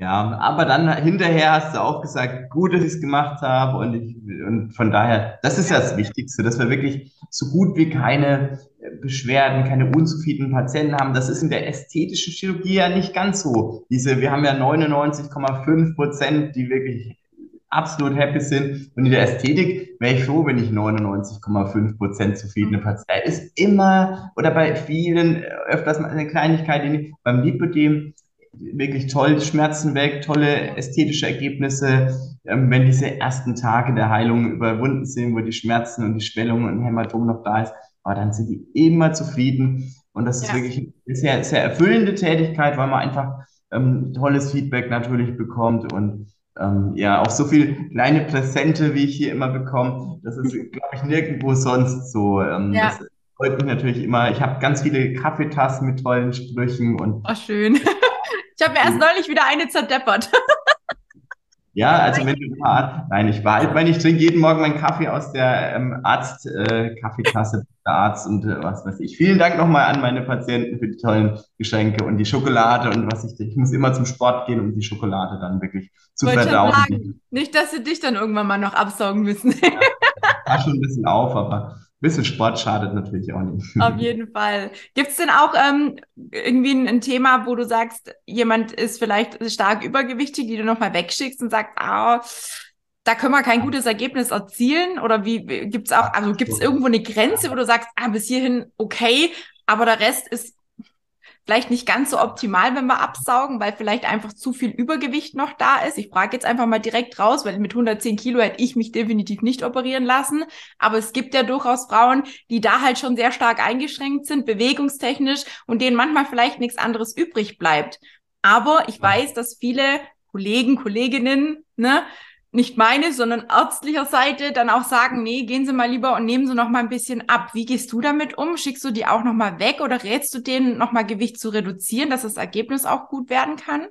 Ja, aber dann hinterher hast du auch gesagt, gut, dass ich es gemacht habe und, ich, und von daher, das ist ja das Wichtigste, dass wir wirklich so gut wie keine Beschwerden, keine unzufriedenen Patienten haben. Das ist in der ästhetischen Chirurgie ja nicht ganz so. Diese, wir haben ja 99,5 Prozent, die wirklich absolut happy sind. Und in der Ästhetik wäre ich froh, wenn ich 99,5 Prozent zufriedene mhm. Patienten. Ist immer oder bei vielen öfters mal eine Kleinigkeit. Beim Lipödem wirklich toll, Schmerzen weg, tolle ästhetische Ergebnisse. Ähm, wenn diese ersten Tage der Heilung überwunden sind, wo die Schmerzen und die Schwellung und Hämatom noch da ist, aber dann sind die immer zufrieden. Und das ist wirklich eine sehr, sehr erfüllende Tätigkeit, weil man einfach ähm, tolles Feedback natürlich bekommt und ähm, ja, auch so viele kleine Präsente, wie ich hier immer bekomme. Das ist, glaube ich, nirgendwo sonst so. Ähm, ja. Das freut mich natürlich immer. Ich habe ganz viele Kaffeetassen mit tollen Sprüchen und. Oh, schön. Ich habe mir erst neulich wieder eine zerdeppert. Ja, also wenn du mal, nein, ich behalte meine, ich trinke jeden Morgen meinen Kaffee aus der ähm, Arzt-Kaffeetasse äh, der Arzt und äh, was weiß ich. Vielen Dank nochmal an meine Patienten für die tollen Geschenke und die Schokolade und was ich, ich muss immer zum Sport gehen, um die Schokolade dann wirklich zu Wollte verdauen. Sagen, nicht, dass sie dich dann irgendwann mal noch absaugen müssen. Ja, war schon ein bisschen auf, aber bisschen Sport schadet natürlich auch nicht. Auf jeden Fall. Gibt es denn auch ähm, irgendwie ein, ein, Thema, wo du sagst, jemand ist vielleicht stark übergewichtig, die du nochmal wegschickst und sagst, ah, da können wir kein gutes Ergebnis erzielen? Oder wie gibt es auch, also gibt es irgendwo eine Grenze, wo du sagst, ah, bis hierhin okay, aber der Rest ist vielleicht nicht ganz so optimal, wenn wir absaugen, weil vielleicht einfach zu viel Übergewicht noch da ist. Ich frage jetzt einfach mal direkt raus, weil mit 110 Kilo hätte ich mich definitiv nicht operieren lassen. Aber es gibt ja durchaus Frauen, die da halt schon sehr stark eingeschränkt sind, bewegungstechnisch und denen manchmal vielleicht nichts anderes übrig bleibt. Aber ich weiß, dass viele Kollegen, Kolleginnen, ne, nicht meine, sondern ärztlicher Seite dann auch sagen, nee, gehen Sie mal lieber und nehmen Sie noch mal ein bisschen ab. Wie gehst du damit um? Schickst du die auch noch mal weg oder rätst du denen noch mal Gewicht zu reduzieren, dass das Ergebnis auch gut werden kann?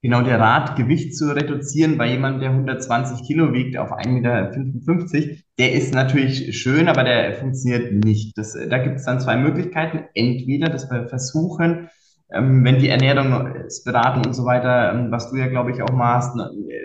Genau, der Rat, Gewicht zu reduzieren bei jemandem, der 120 Kilo wiegt auf 1,55 Meter, der ist natürlich schön, aber der funktioniert nicht. Das, da gibt es dann zwei Möglichkeiten. Entweder, dass wir versuchen, wenn die Ernährung, das Beraten und so weiter, ähm, was du ja, glaube ich, auch machst,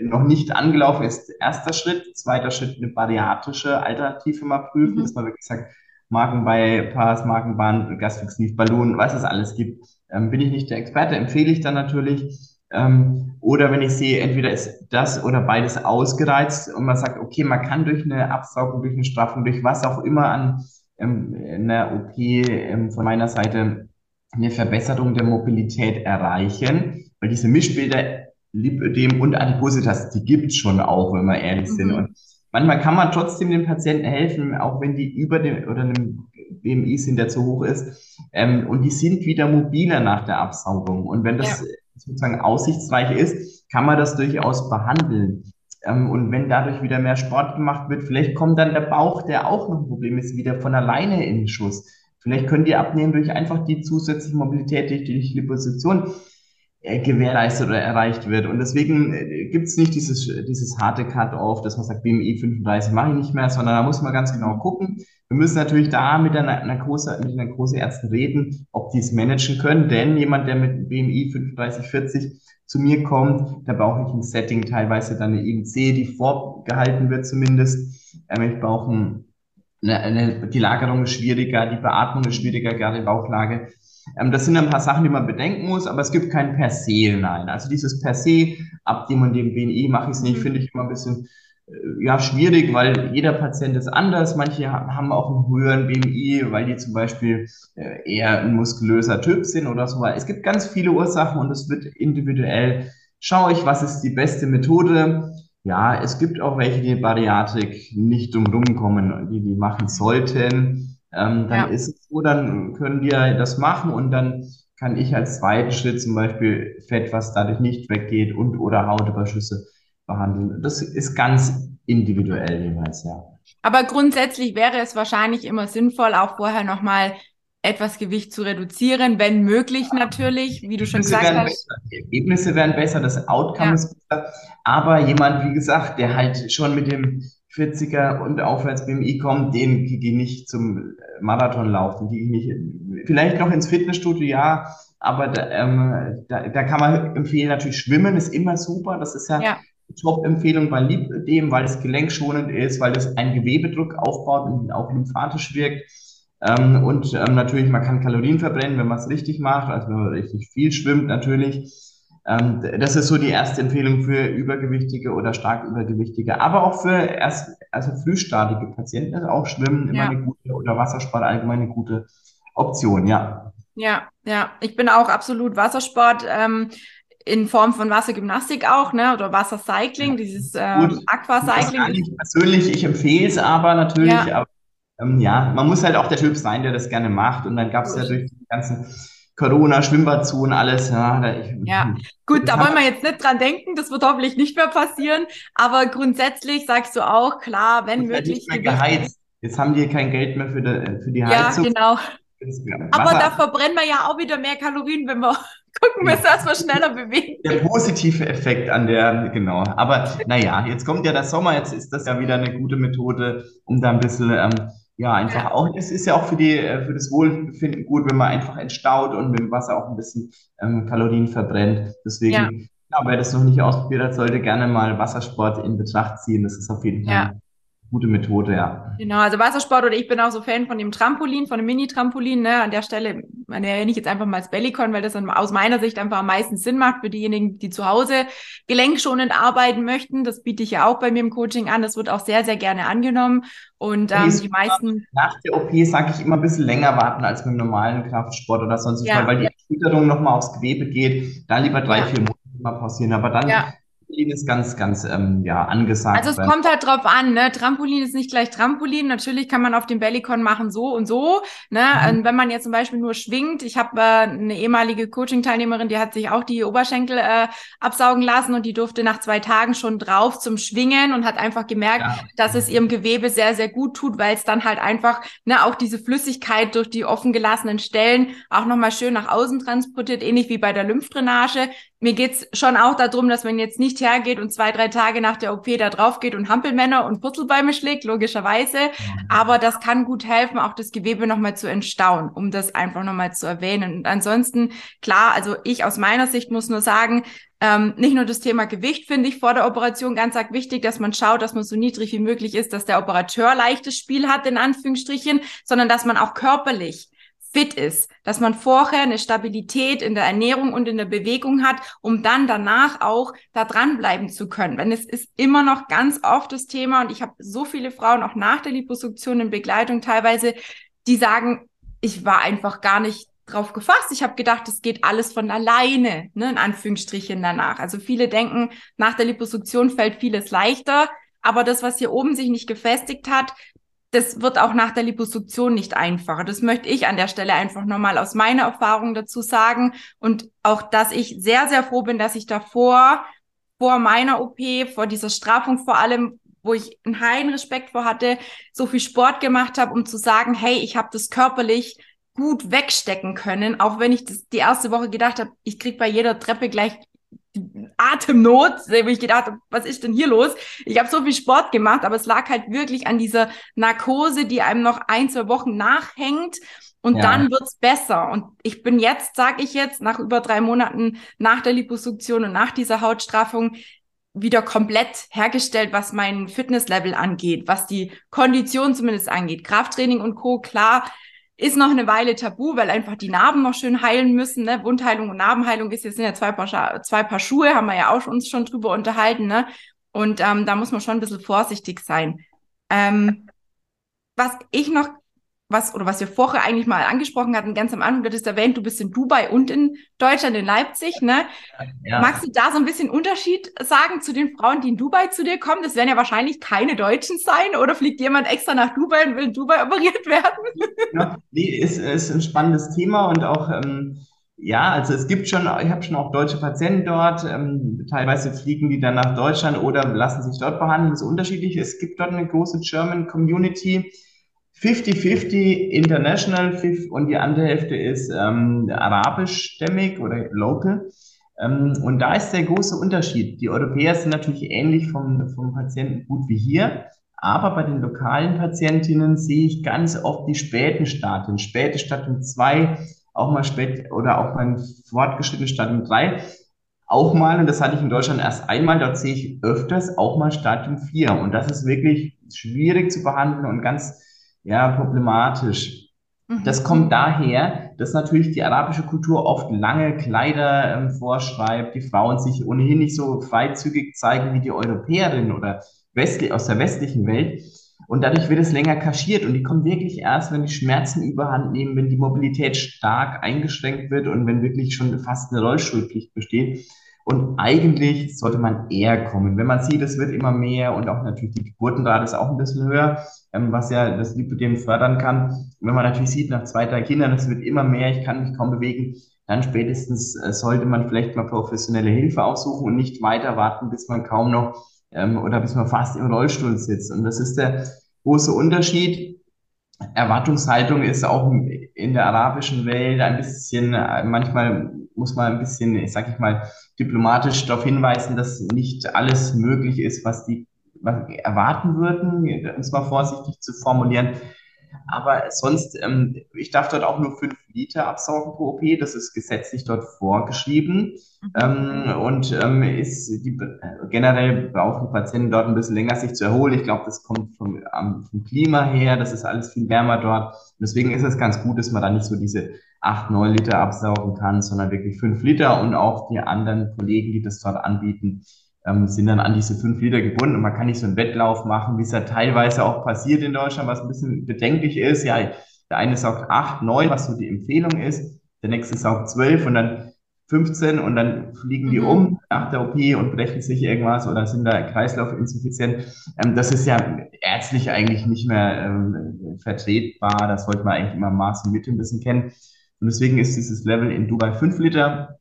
noch nicht angelaufen ist, erster Schritt. Zweiter Schritt, eine bariatrische Alternative mal prüfen, mhm. dass man wirklich sagt, Markenbypass, Markenband, Gasfix Ballon, was es alles gibt. Ähm, bin ich nicht der Experte, empfehle ich dann natürlich. Ähm, oder wenn ich sehe, entweder ist das oder beides ausgereizt und man sagt, okay, man kann durch eine Absaugung, durch eine Straffung, durch was auch immer an ähm, einer OP ähm, von meiner Seite eine Verbesserung der Mobilität erreichen, weil diese Mischbilder Lipödem und Adipositas, die gibt's schon auch, wenn wir ehrlich mhm. sind. Und manchmal kann man trotzdem den Patienten helfen, auch wenn die über dem oder einem BMI sind, der zu hoch ist. Ähm, und die sind wieder mobiler nach der Absaugung. Und wenn das ja. sozusagen aussichtsreich ist, kann man das durchaus behandeln. Ähm, und wenn dadurch wieder mehr Sport gemacht wird, vielleicht kommt dann der Bauch, der auch noch ein Problem ist, wieder von alleine in den Schuss. Vielleicht könnt ihr abnehmen durch einfach die zusätzliche Mobilität durch die Liposuktion äh, gewährleistet oder erreicht wird. Und deswegen äh, gibt es nicht dieses, dieses harte Cut-off, dass man sagt, BMI 35 mache ich nicht mehr, sondern da muss man ganz genau gucken. Wir müssen natürlich da mit einer Narkose, mit einer Narkoseärzten reden, ob die es managen können, denn jemand, der mit BMI 35, 40 zu mir kommt, da brauche ich ein Setting, teilweise dann eine IMC, die vorgehalten wird zumindest. Ähm, ich brauche ein eine, eine, die Lagerung ist schwieriger, die Beatmung ist schwieriger, gerade in Bauchlage. Ähm, das sind ein paar Sachen, die man bedenken muss, aber es gibt kein per se Nein. Also dieses per se, ab dem und dem BNI mache ich es nicht, mhm. finde ich immer ein bisschen äh, ja, schwierig, weil jeder Patient ist anders. Manche haben auch einen höheren BMI, weil die zum Beispiel äh, eher ein muskulöser Typ sind oder so. Es gibt ganz viele Ursachen und es wird individuell. Schaue ich, was ist die beste Methode? Ja, es gibt auch welche, die Bariatrik nicht drumherum kommen, die die machen sollten. Ähm, dann ja. ist es so, dann können wir das machen und dann kann ich als zweiten Schritt zum Beispiel Fett, was dadurch nicht weggeht und oder Hautüberschüsse behandeln. Das ist ganz individuell jeweils, ja. Aber grundsätzlich wäre es wahrscheinlich immer sinnvoll, auch vorher nochmal etwas Gewicht zu reduzieren, wenn möglich natürlich, wie du schon gesagt hast. Besser. Die Ergebnisse werden besser, das Outcome ja. ist besser. Aber jemand, wie gesagt, der halt schon mit dem 40er und aufwärts BMI kommt, den kriege ich nicht zum Marathonlauf, den kriege ich nicht, vielleicht noch ins Fitnessstudio, ja, aber da, ähm, da, da kann man empfehlen, natürlich Schwimmen ist immer super, das ist ja, ja. Top-Empfehlung bei Lipödem, weil es gelenkschonend ist, weil es einen Gewebedruck aufbaut und auch lymphatisch wirkt. Ähm, und ähm, natürlich, man kann Kalorien verbrennen, wenn man es richtig macht, also wenn man richtig viel schwimmt natürlich. Ähm, das ist so die erste Empfehlung für Übergewichtige oder stark Übergewichtige, aber auch für erst, also frühstadige Patienten ist auch Schwimmen immer ja. eine gute oder Wassersport allgemein eine gute Option, ja. Ja, ja, ich bin auch absolut Wassersport. Ähm, in Form von Wassergymnastik auch, ne? Oder Wassercycling, dieses ähm, Aquacycling. Persönlich, ich empfehle es aber natürlich, ja. aber ähm, ja, man muss halt auch der Typ sein, der das gerne macht. Und dann gab es ja durch die ganzen Corona, Schwimmbadzonen, alles. Ja, da ich, ja. gut, da wollen wir jetzt nicht dran denken, das wird hoffentlich nicht mehr passieren. Aber grundsätzlich sagst du auch, klar, wenn möglich. Geheizt. Jetzt haben die kein Geld mehr für die, für die Heizung. Ja, genau. Aber da verbrennen wir ja auch wieder mehr Kalorien, wenn wir gucken müssen, dass wir schneller bewegen. Der positive Effekt an der, genau. Aber naja, jetzt kommt ja der Sommer, jetzt ist das ja wieder eine gute Methode, um da ein bisschen, ähm, ja, einfach auch, es ist ja auch für die, äh, für das Wohlbefinden gut, wenn man einfach entstaut und mit dem Wasser auch ein bisschen ähm, Kalorien verbrennt. Deswegen, ja. ja. wer das noch nicht ausprobiert hat, sollte gerne mal Wassersport in Betracht ziehen. Das ist auf jeden Fall ja gute Methode, ja. Genau, also Wassersport oder ich bin auch so Fan von dem Trampolin, von dem Mini-Trampolin. Ne? An der Stelle erwähne ich jetzt einfach mal das Bellycon, weil das dann aus meiner Sicht einfach am meisten Sinn macht für diejenigen, die zu Hause gelenkschonend arbeiten möchten. Das biete ich ja auch bei mir im Coaching an. Das wird auch sehr, sehr gerne angenommen. Und ähm, die meisten. Nach der OP sage ich immer ein bisschen länger warten als mit dem normalen Kraftsport oder sonst ja. weil die Erschütterung nochmal aufs Gewebe geht. Da lieber drei, ja. vier Monate mal pausieren. Aber dann ja. Trampolin ist ganz, ganz ähm, ja, angesagt. Also es kommt halt drauf an, ne? Trampolin ist nicht gleich Trampolin. Natürlich kann man auf dem Bellycon machen so und so. Ne? Mhm. Ähm, wenn man jetzt zum Beispiel nur schwingt, ich habe äh, eine ehemalige Coaching-Teilnehmerin, die hat sich auch die Oberschenkel äh, absaugen lassen und die durfte nach zwei Tagen schon drauf zum Schwingen und hat einfach gemerkt, ja. dass es ihrem Gewebe sehr, sehr gut tut, weil es dann halt einfach ne, auch diese Flüssigkeit durch die offen gelassenen Stellen auch nochmal schön nach außen transportiert, ähnlich wie bei der Lymphdrainage. Mir geht's schon auch darum, dass man jetzt nicht hergeht und zwei, drei Tage nach der OP da drauf geht und Hampelmänner und Purzelbäume schlägt, logischerweise. Mhm. Aber das kann gut helfen, auch das Gewebe nochmal zu entstauen, um das einfach nochmal zu erwähnen. Und ansonsten, klar, also ich aus meiner Sicht muss nur sagen, ähm, nicht nur das Thema Gewicht finde ich vor der Operation ganz arg wichtig, dass man schaut, dass man so niedrig wie möglich ist, dass der Operateur leichtes Spiel hat, in Anführungsstrichen, sondern dass man auch körperlich fit ist, dass man vorher eine Stabilität in der Ernährung und in der Bewegung hat, um dann danach auch da dranbleiben zu können. Wenn es ist immer noch ganz oft das Thema und ich habe so viele Frauen auch nach der Liposuktion in Begleitung teilweise, die sagen, ich war einfach gar nicht drauf gefasst. Ich habe gedacht, es geht alles von alleine, ne, in Anführungsstrichen danach. Also viele denken, nach der Liposuktion fällt vieles leichter, aber das, was hier oben sich nicht gefestigt hat, das wird auch nach der Liposuktion nicht einfacher. Das möchte ich an der Stelle einfach nochmal aus meiner Erfahrung dazu sagen. Und auch, dass ich sehr, sehr froh bin, dass ich davor, vor meiner OP, vor dieser Strafung vor allem, wo ich einen heilen Respekt vor hatte, so viel Sport gemacht habe, um zu sagen, hey, ich habe das körperlich gut wegstecken können, auch wenn ich das die erste Woche gedacht habe, ich krieg bei jeder Treppe gleich Atemnot, wo ich gedacht habe, was ist denn hier los? Ich habe so viel Sport gemacht, aber es lag halt wirklich an dieser Narkose, die einem noch ein, zwei Wochen nachhängt. Und ja. dann wird's besser. Und ich bin jetzt, sage ich jetzt, nach über drei Monaten nach der Liposuktion und nach dieser Hautstraffung wieder komplett hergestellt, was mein Fitnesslevel angeht, was die Kondition zumindest angeht. Krafttraining und Co. Klar, ist noch eine Weile tabu, weil einfach die Narben noch schön heilen müssen. Ne? Wundheilung und Narbenheilung ist jetzt sind ja zwei Paar, zwei Paar Schuhe, haben wir ja auch uns schon drüber unterhalten. Ne? Und ähm, da muss man schon ein bisschen vorsichtig sein. Ähm, was ich noch was oder was wir vorher eigentlich mal angesprochen hatten, ganz am Anfang, du hattest erwähnt, du bist in Dubai und in Deutschland, in Leipzig, ne? Ja. Magst du da so ein bisschen Unterschied sagen zu den Frauen, die in Dubai zu dir kommen? Das werden ja wahrscheinlich keine Deutschen sein, oder fliegt jemand extra nach Dubai und will in Dubai operiert werden? Ja, nee, ist, ist ein spannendes Thema und auch ähm, ja, also es gibt schon, ich habe schon auch deutsche Patienten dort. Ähm, teilweise fliegen die dann nach Deutschland oder lassen sich dort behandeln. Das ist unterschiedlich. Es gibt dort eine große German Community. 50-50 international und die andere Hälfte ist ähm, arabischstämmig oder local. Ähm, und da ist der große Unterschied. Die Europäer sind natürlich ähnlich vom, vom Patienten gut wie hier, aber bei den lokalen Patientinnen sehe ich ganz oft die späten Stadien, späte Stadium 2, auch mal spät oder auch mal fortgeschrittene Stadium 3. Auch mal, und das hatte ich in Deutschland erst einmal, dort sehe ich öfters auch mal Stadium 4. Und das ist wirklich schwierig zu behandeln und ganz ja, problematisch. Mhm. Das kommt daher, dass natürlich die arabische Kultur oft lange Kleider ähm, vorschreibt, die Frauen sich ohnehin nicht so freizügig zeigen wie die Europäerinnen oder westlich, aus der westlichen Welt. Und dadurch wird es länger kaschiert und die kommen wirklich erst, wenn die Schmerzen überhand nehmen, wenn die Mobilität stark eingeschränkt wird und wenn wirklich schon fast eine Rollstuhlpflicht besteht. Und eigentlich sollte man eher kommen. Wenn man sieht, es wird immer mehr und auch natürlich die Geburtenrate ist auch ein bisschen höher, ähm, was ja das Lipidem fördern kann. Und wenn man natürlich sieht, nach zwei, drei Kindern, es wird immer mehr, ich kann mich kaum bewegen, dann spätestens äh, sollte man vielleicht mal professionelle Hilfe aussuchen und nicht weiter warten, bis man kaum noch ähm, oder bis man fast im Rollstuhl sitzt. Und das ist der große Unterschied. Erwartungshaltung ist auch in der arabischen Welt ein bisschen, äh, manchmal muss man ein bisschen, sag ich mal, diplomatisch darauf hinweisen, dass nicht alles möglich ist, was die erwarten würden, um es mal vorsichtig zu formulieren. Aber sonst, ähm, ich darf dort auch nur fünf Liter absaugen pro OP. Das ist gesetzlich dort vorgeschrieben. Mhm. Ähm, und ähm, ist die, generell brauchen die Patienten dort ein bisschen länger, sich zu erholen. Ich glaube, das kommt vom, vom Klima her. Das ist alles viel wärmer dort. Und deswegen ist es ganz gut, dass man da nicht so diese acht, neun Liter absaugen kann, sondern wirklich fünf Liter. Und auch die anderen Kollegen, die das dort anbieten, ähm, sind dann an diese fünf Liter gebunden und man kann nicht so einen Wettlauf machen, wie es ja teilweise auch passiert in Deutschland, was ein bisschen bedenklich ist. Ja, der eine saugt acht, neun, was so die Empfehlung ist, der nächste saugt zwölf und dann 15 und dann fliegen die mhm. um nach der OP und brechen sich irgendwas oder sind da Kreislaufinsuffizient. Ähm, das ist ja ärztlich eigentlich nicht mehr ähm, vertretbar. Das sollte man eigentlich immer Maß und Mitte ein bisschen kennen. Und deswegen ist dieses Level in Dubai 5 Liter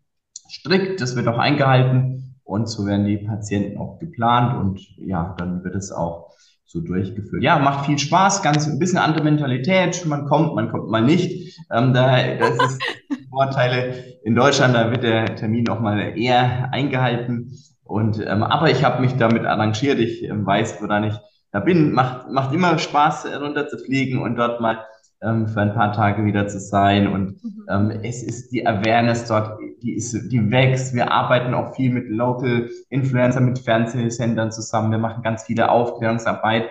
strikt. Das wird auch eingehalten. Und so werden die Patienten auch geplant und ja, dann wird es auch so durchgeführt. Ja, macht viel Spaß, ganz ein bisschen andere Mentalität. Man kommt, man kommt mal nicht. Ähm, da, das ist Vorteile in Deutschland, da wird der Termin auch mal eher eingehalten. Und ähm, aber ich habe mich damit arrangiert. Ich ähm, weiß, woran ich da bin. Macht macht immer Spaß, runter zu fliegen und dort mal ähm, für ein paar Tage wieder zu sein. Und mhm. ähm, es ist die Awareness dort, die, ist, die wächst. Wir arbeiten auch viel mit Local Influencer, mit Fernsehsendern zusammen. Wir machen ganz viele Aufklärungsarbeit.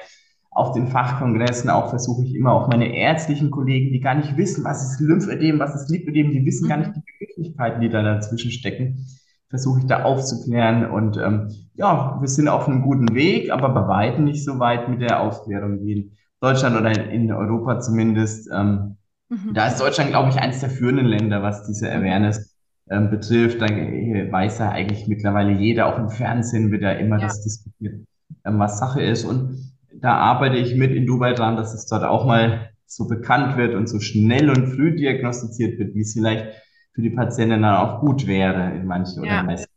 Auf den Fachkongressen auch versuche ich immer auch meine ärztlichen Kollegen, die gar nicht wissen, was ist Lymphödem, was ist Lipödem, die wissen mhm. gar nicht die Möglichkeiten, die da dazwischen stecken, versuche ich da aufzuklären. Und ähm, ja, wir sind auf einem guten Weg, aber bei weitem nicht so weit mit der Aufklärung in Deutschland oder in Europa zumindest. Ähm, mhm. Da ist Deutschland, glaube ich, eines der führenden Länder, was diese Awareness ähm, betrifft. Da weiß ja eigentlich mittlerweile jeder, auch im Fernsehen wird ja immer ja. das diskutiert, ähm, was Sache ist. Und da arbeite ich mit in Dubai dran, dass es dort auch mal so bekannt wird und so schnell und früh diagnostiziert wird, wie es vielleicht für die Patienten dann auch gut wäre in manchen ja. oder meisten.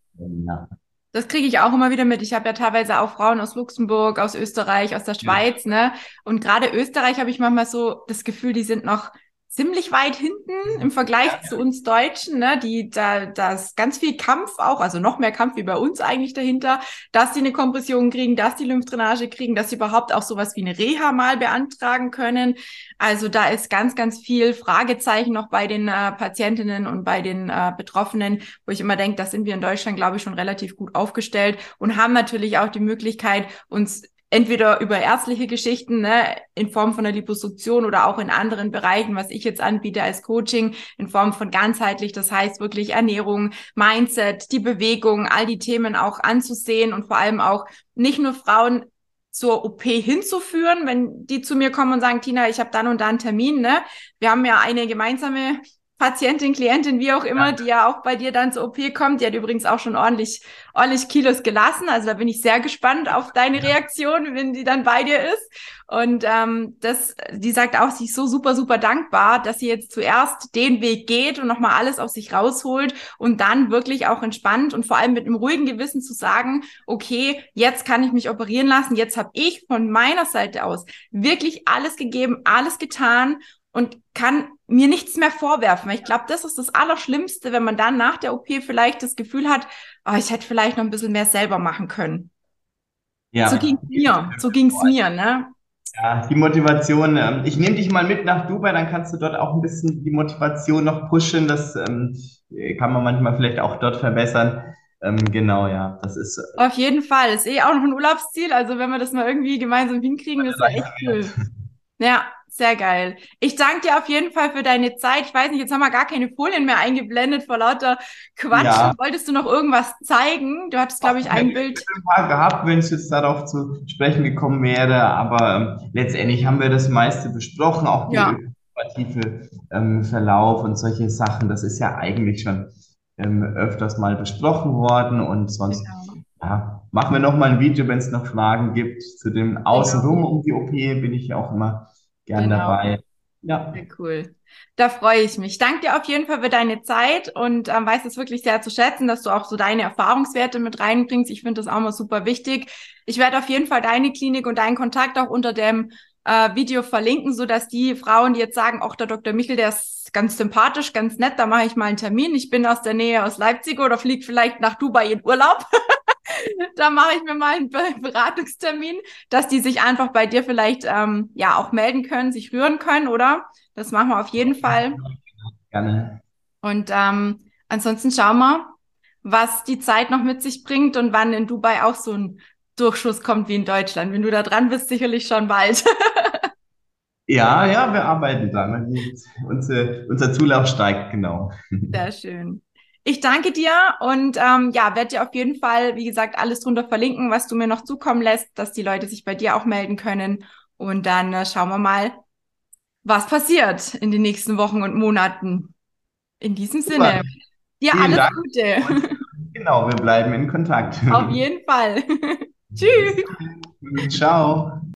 Ja. Das kriege ich auch immer wieder mit. Ich habe ja teilweise auch Frauen aus Luxemburg, aus Österreich, aus der Schweiz, ja. ne? Und gerade Österreich habe ich manchmal so das Gefühl, die sind noch ziemlich weit hinten im Vergleich ja, zu uns Deutschen, ne? Die da da ist ganz viel Kampf auch, also noch mehr Kampf wie bei uns eigentlich dahinter, dass die eine Kompression kriegen, dass die Lymphdrainage kriegen, dass sie überhaupt auch sowas wie eine Reha mal beantragen können. Also da ist ganz ganz viel Fragezeichen noch bei den äh, Patientinnen und bei den äh, Betroffenen, wo ich immer denke, da sind wir in Deutschland glaube ich schon relativ gut aufgestellt und haben natürlich auch die Möglichkeit uns entweder über ärztliche Geschichten ne, in Form von einer Liposuktion oder auch in anderen Bereichen, was ich jetzt anbiete als Coaching in Form von ganzheitlich, das heißt wirklich Ernährung, Mindset, die Bewegung, all die Themen auch anzusehen und vor allem auch nicht nur Frauen zur OP hinzuführen, wenn die zu mir kommen und sagen, Tina, ich habe dann und dann einen Termin, ne? Wir haben ja eine gemeinsame Patientin, Klientin, wie auch immer, ja. die ja auch bei dir dann zur OP kommt. Die hat übrigens auch schon ordentlich, ordentlich Kilos gelassen. Also da bin ich sehr gespannt auf deine Reaktion, wenn die dann bei dir ist. Und ähm, das, die sagt auch, sie ist so super, super dankbar, dass sie jetzt zuerst den Weg geht und nochmal alles auf sich rausholt und dann wirklich auch entspannt und vor allem mit einem ruhigen Gewissen zu sagen, okay, jetzt kann ich mich operieren lassen, jetzt habe ich von meiner Seite aus wirklich alles gegeben, alles getan und kann mir nichts mehr vorwerfen. Ich glaube, das ist das Allerschlimmste, wenn man dann nach der OP vielleicht das Gefühl hat, oh, ich hätte vielleicht noch ein bisschen mehr selber machen können. Ja. So ging es mir, so ging es mir, ne? Ja, die Motivation. Ähm, ich nehme dich mal mit nach Dubai, dann kannst du dort auch ein bisschen die Motivation noch pushen. Das ähm, kann man manchmal vielleicht auch dort verbessern. Ähm, genau, ja, das ist. Äh, Auf jeden Fall. Ist eh auch noch ein Urlaubsziel. Also wenn wir das mal irgendwie gemeinsam hinkriegen, ist ja echt cool. Ja, sehr geil. Ich danke dir auf jeden Fall für deine Zeit. Ich weiß nicht, jetzt haben wir gar keine Folien mehr eingeblendet vor lauter Quatsch. Ja. Wolltest du noch irgendwas zeigen? Du hattest, glaube ich, ein ich Bild. Ein paar gehabt, wenn es jetzt darauf zu sprechen gekommen wäre. Aber ähm, letztendlich haben wir das meiste besprochen, auch ja. der operative ähm, Verlauf und solche Sachen. Das ist ja eigentlich schon ähm, öfters mal besprochen worden und sonst. Genau. Ja, machen wir noch mal ein Video, wenn es noch Fragen gibt zu dem genau. Außenrum genau. um die OP, bin ich auch immer gern genau. dabei. Ja. Sehr cool. Da freue ich mich. Danke dir auf jeden Fall für deine Zeit und ähm, weiß es wirklich sehr zu schätzen, dass du auch so deine Erfahrungswerte mit reinbringst. Ich finde das auch mal super wichtig. Ich werde auf jeden Fall deine Klinik und deinen Kontakt auch unter dem äh, Video verlinken, so dass die Frauen, die jetzt sagen, auch der Dr. Michel, der ist ganz sympathisch, ganz nett, da mache ich mal einen Termin. Ich bin aus der Nähe aus Leipzig oder fliege vielleicht nach Dubai in Urlaub. da mache ich mir mal einen Beratungstermin, dass die sich einfach bei dir vielleicht ähm, ja auch melden können, sich rühren können, oder? Das machen wir auf jeden Fall. Gerne. Und ähm, ansonsten schauen wir, was die Zeit noch mit sich bringt und wann in Dubai auch so ein Durchschuss kommt wie in Deutschland. Wenn du da dran bist, sicherlich schon bald. ja, ja, wir arbeiten dran. Unser, unser Zulauf steigt, genau. Sehr schön. Ich danke dir und ähm, ja, werde dir auf jeden Fall, wie gesagt, alles drunter verlinken, was du mir noch zukommen lässt, dass die Leute sich bei dir auch melden können. Und dann äh, schauen wir mal, was passiert in den nächsten Wochen und Monaten. In diesem Sinne, dir Vielen alles Dank. Gute. Und, genau, wir bleiben in Kontakt. Auf jeden Fall. Tschüss. Ciao.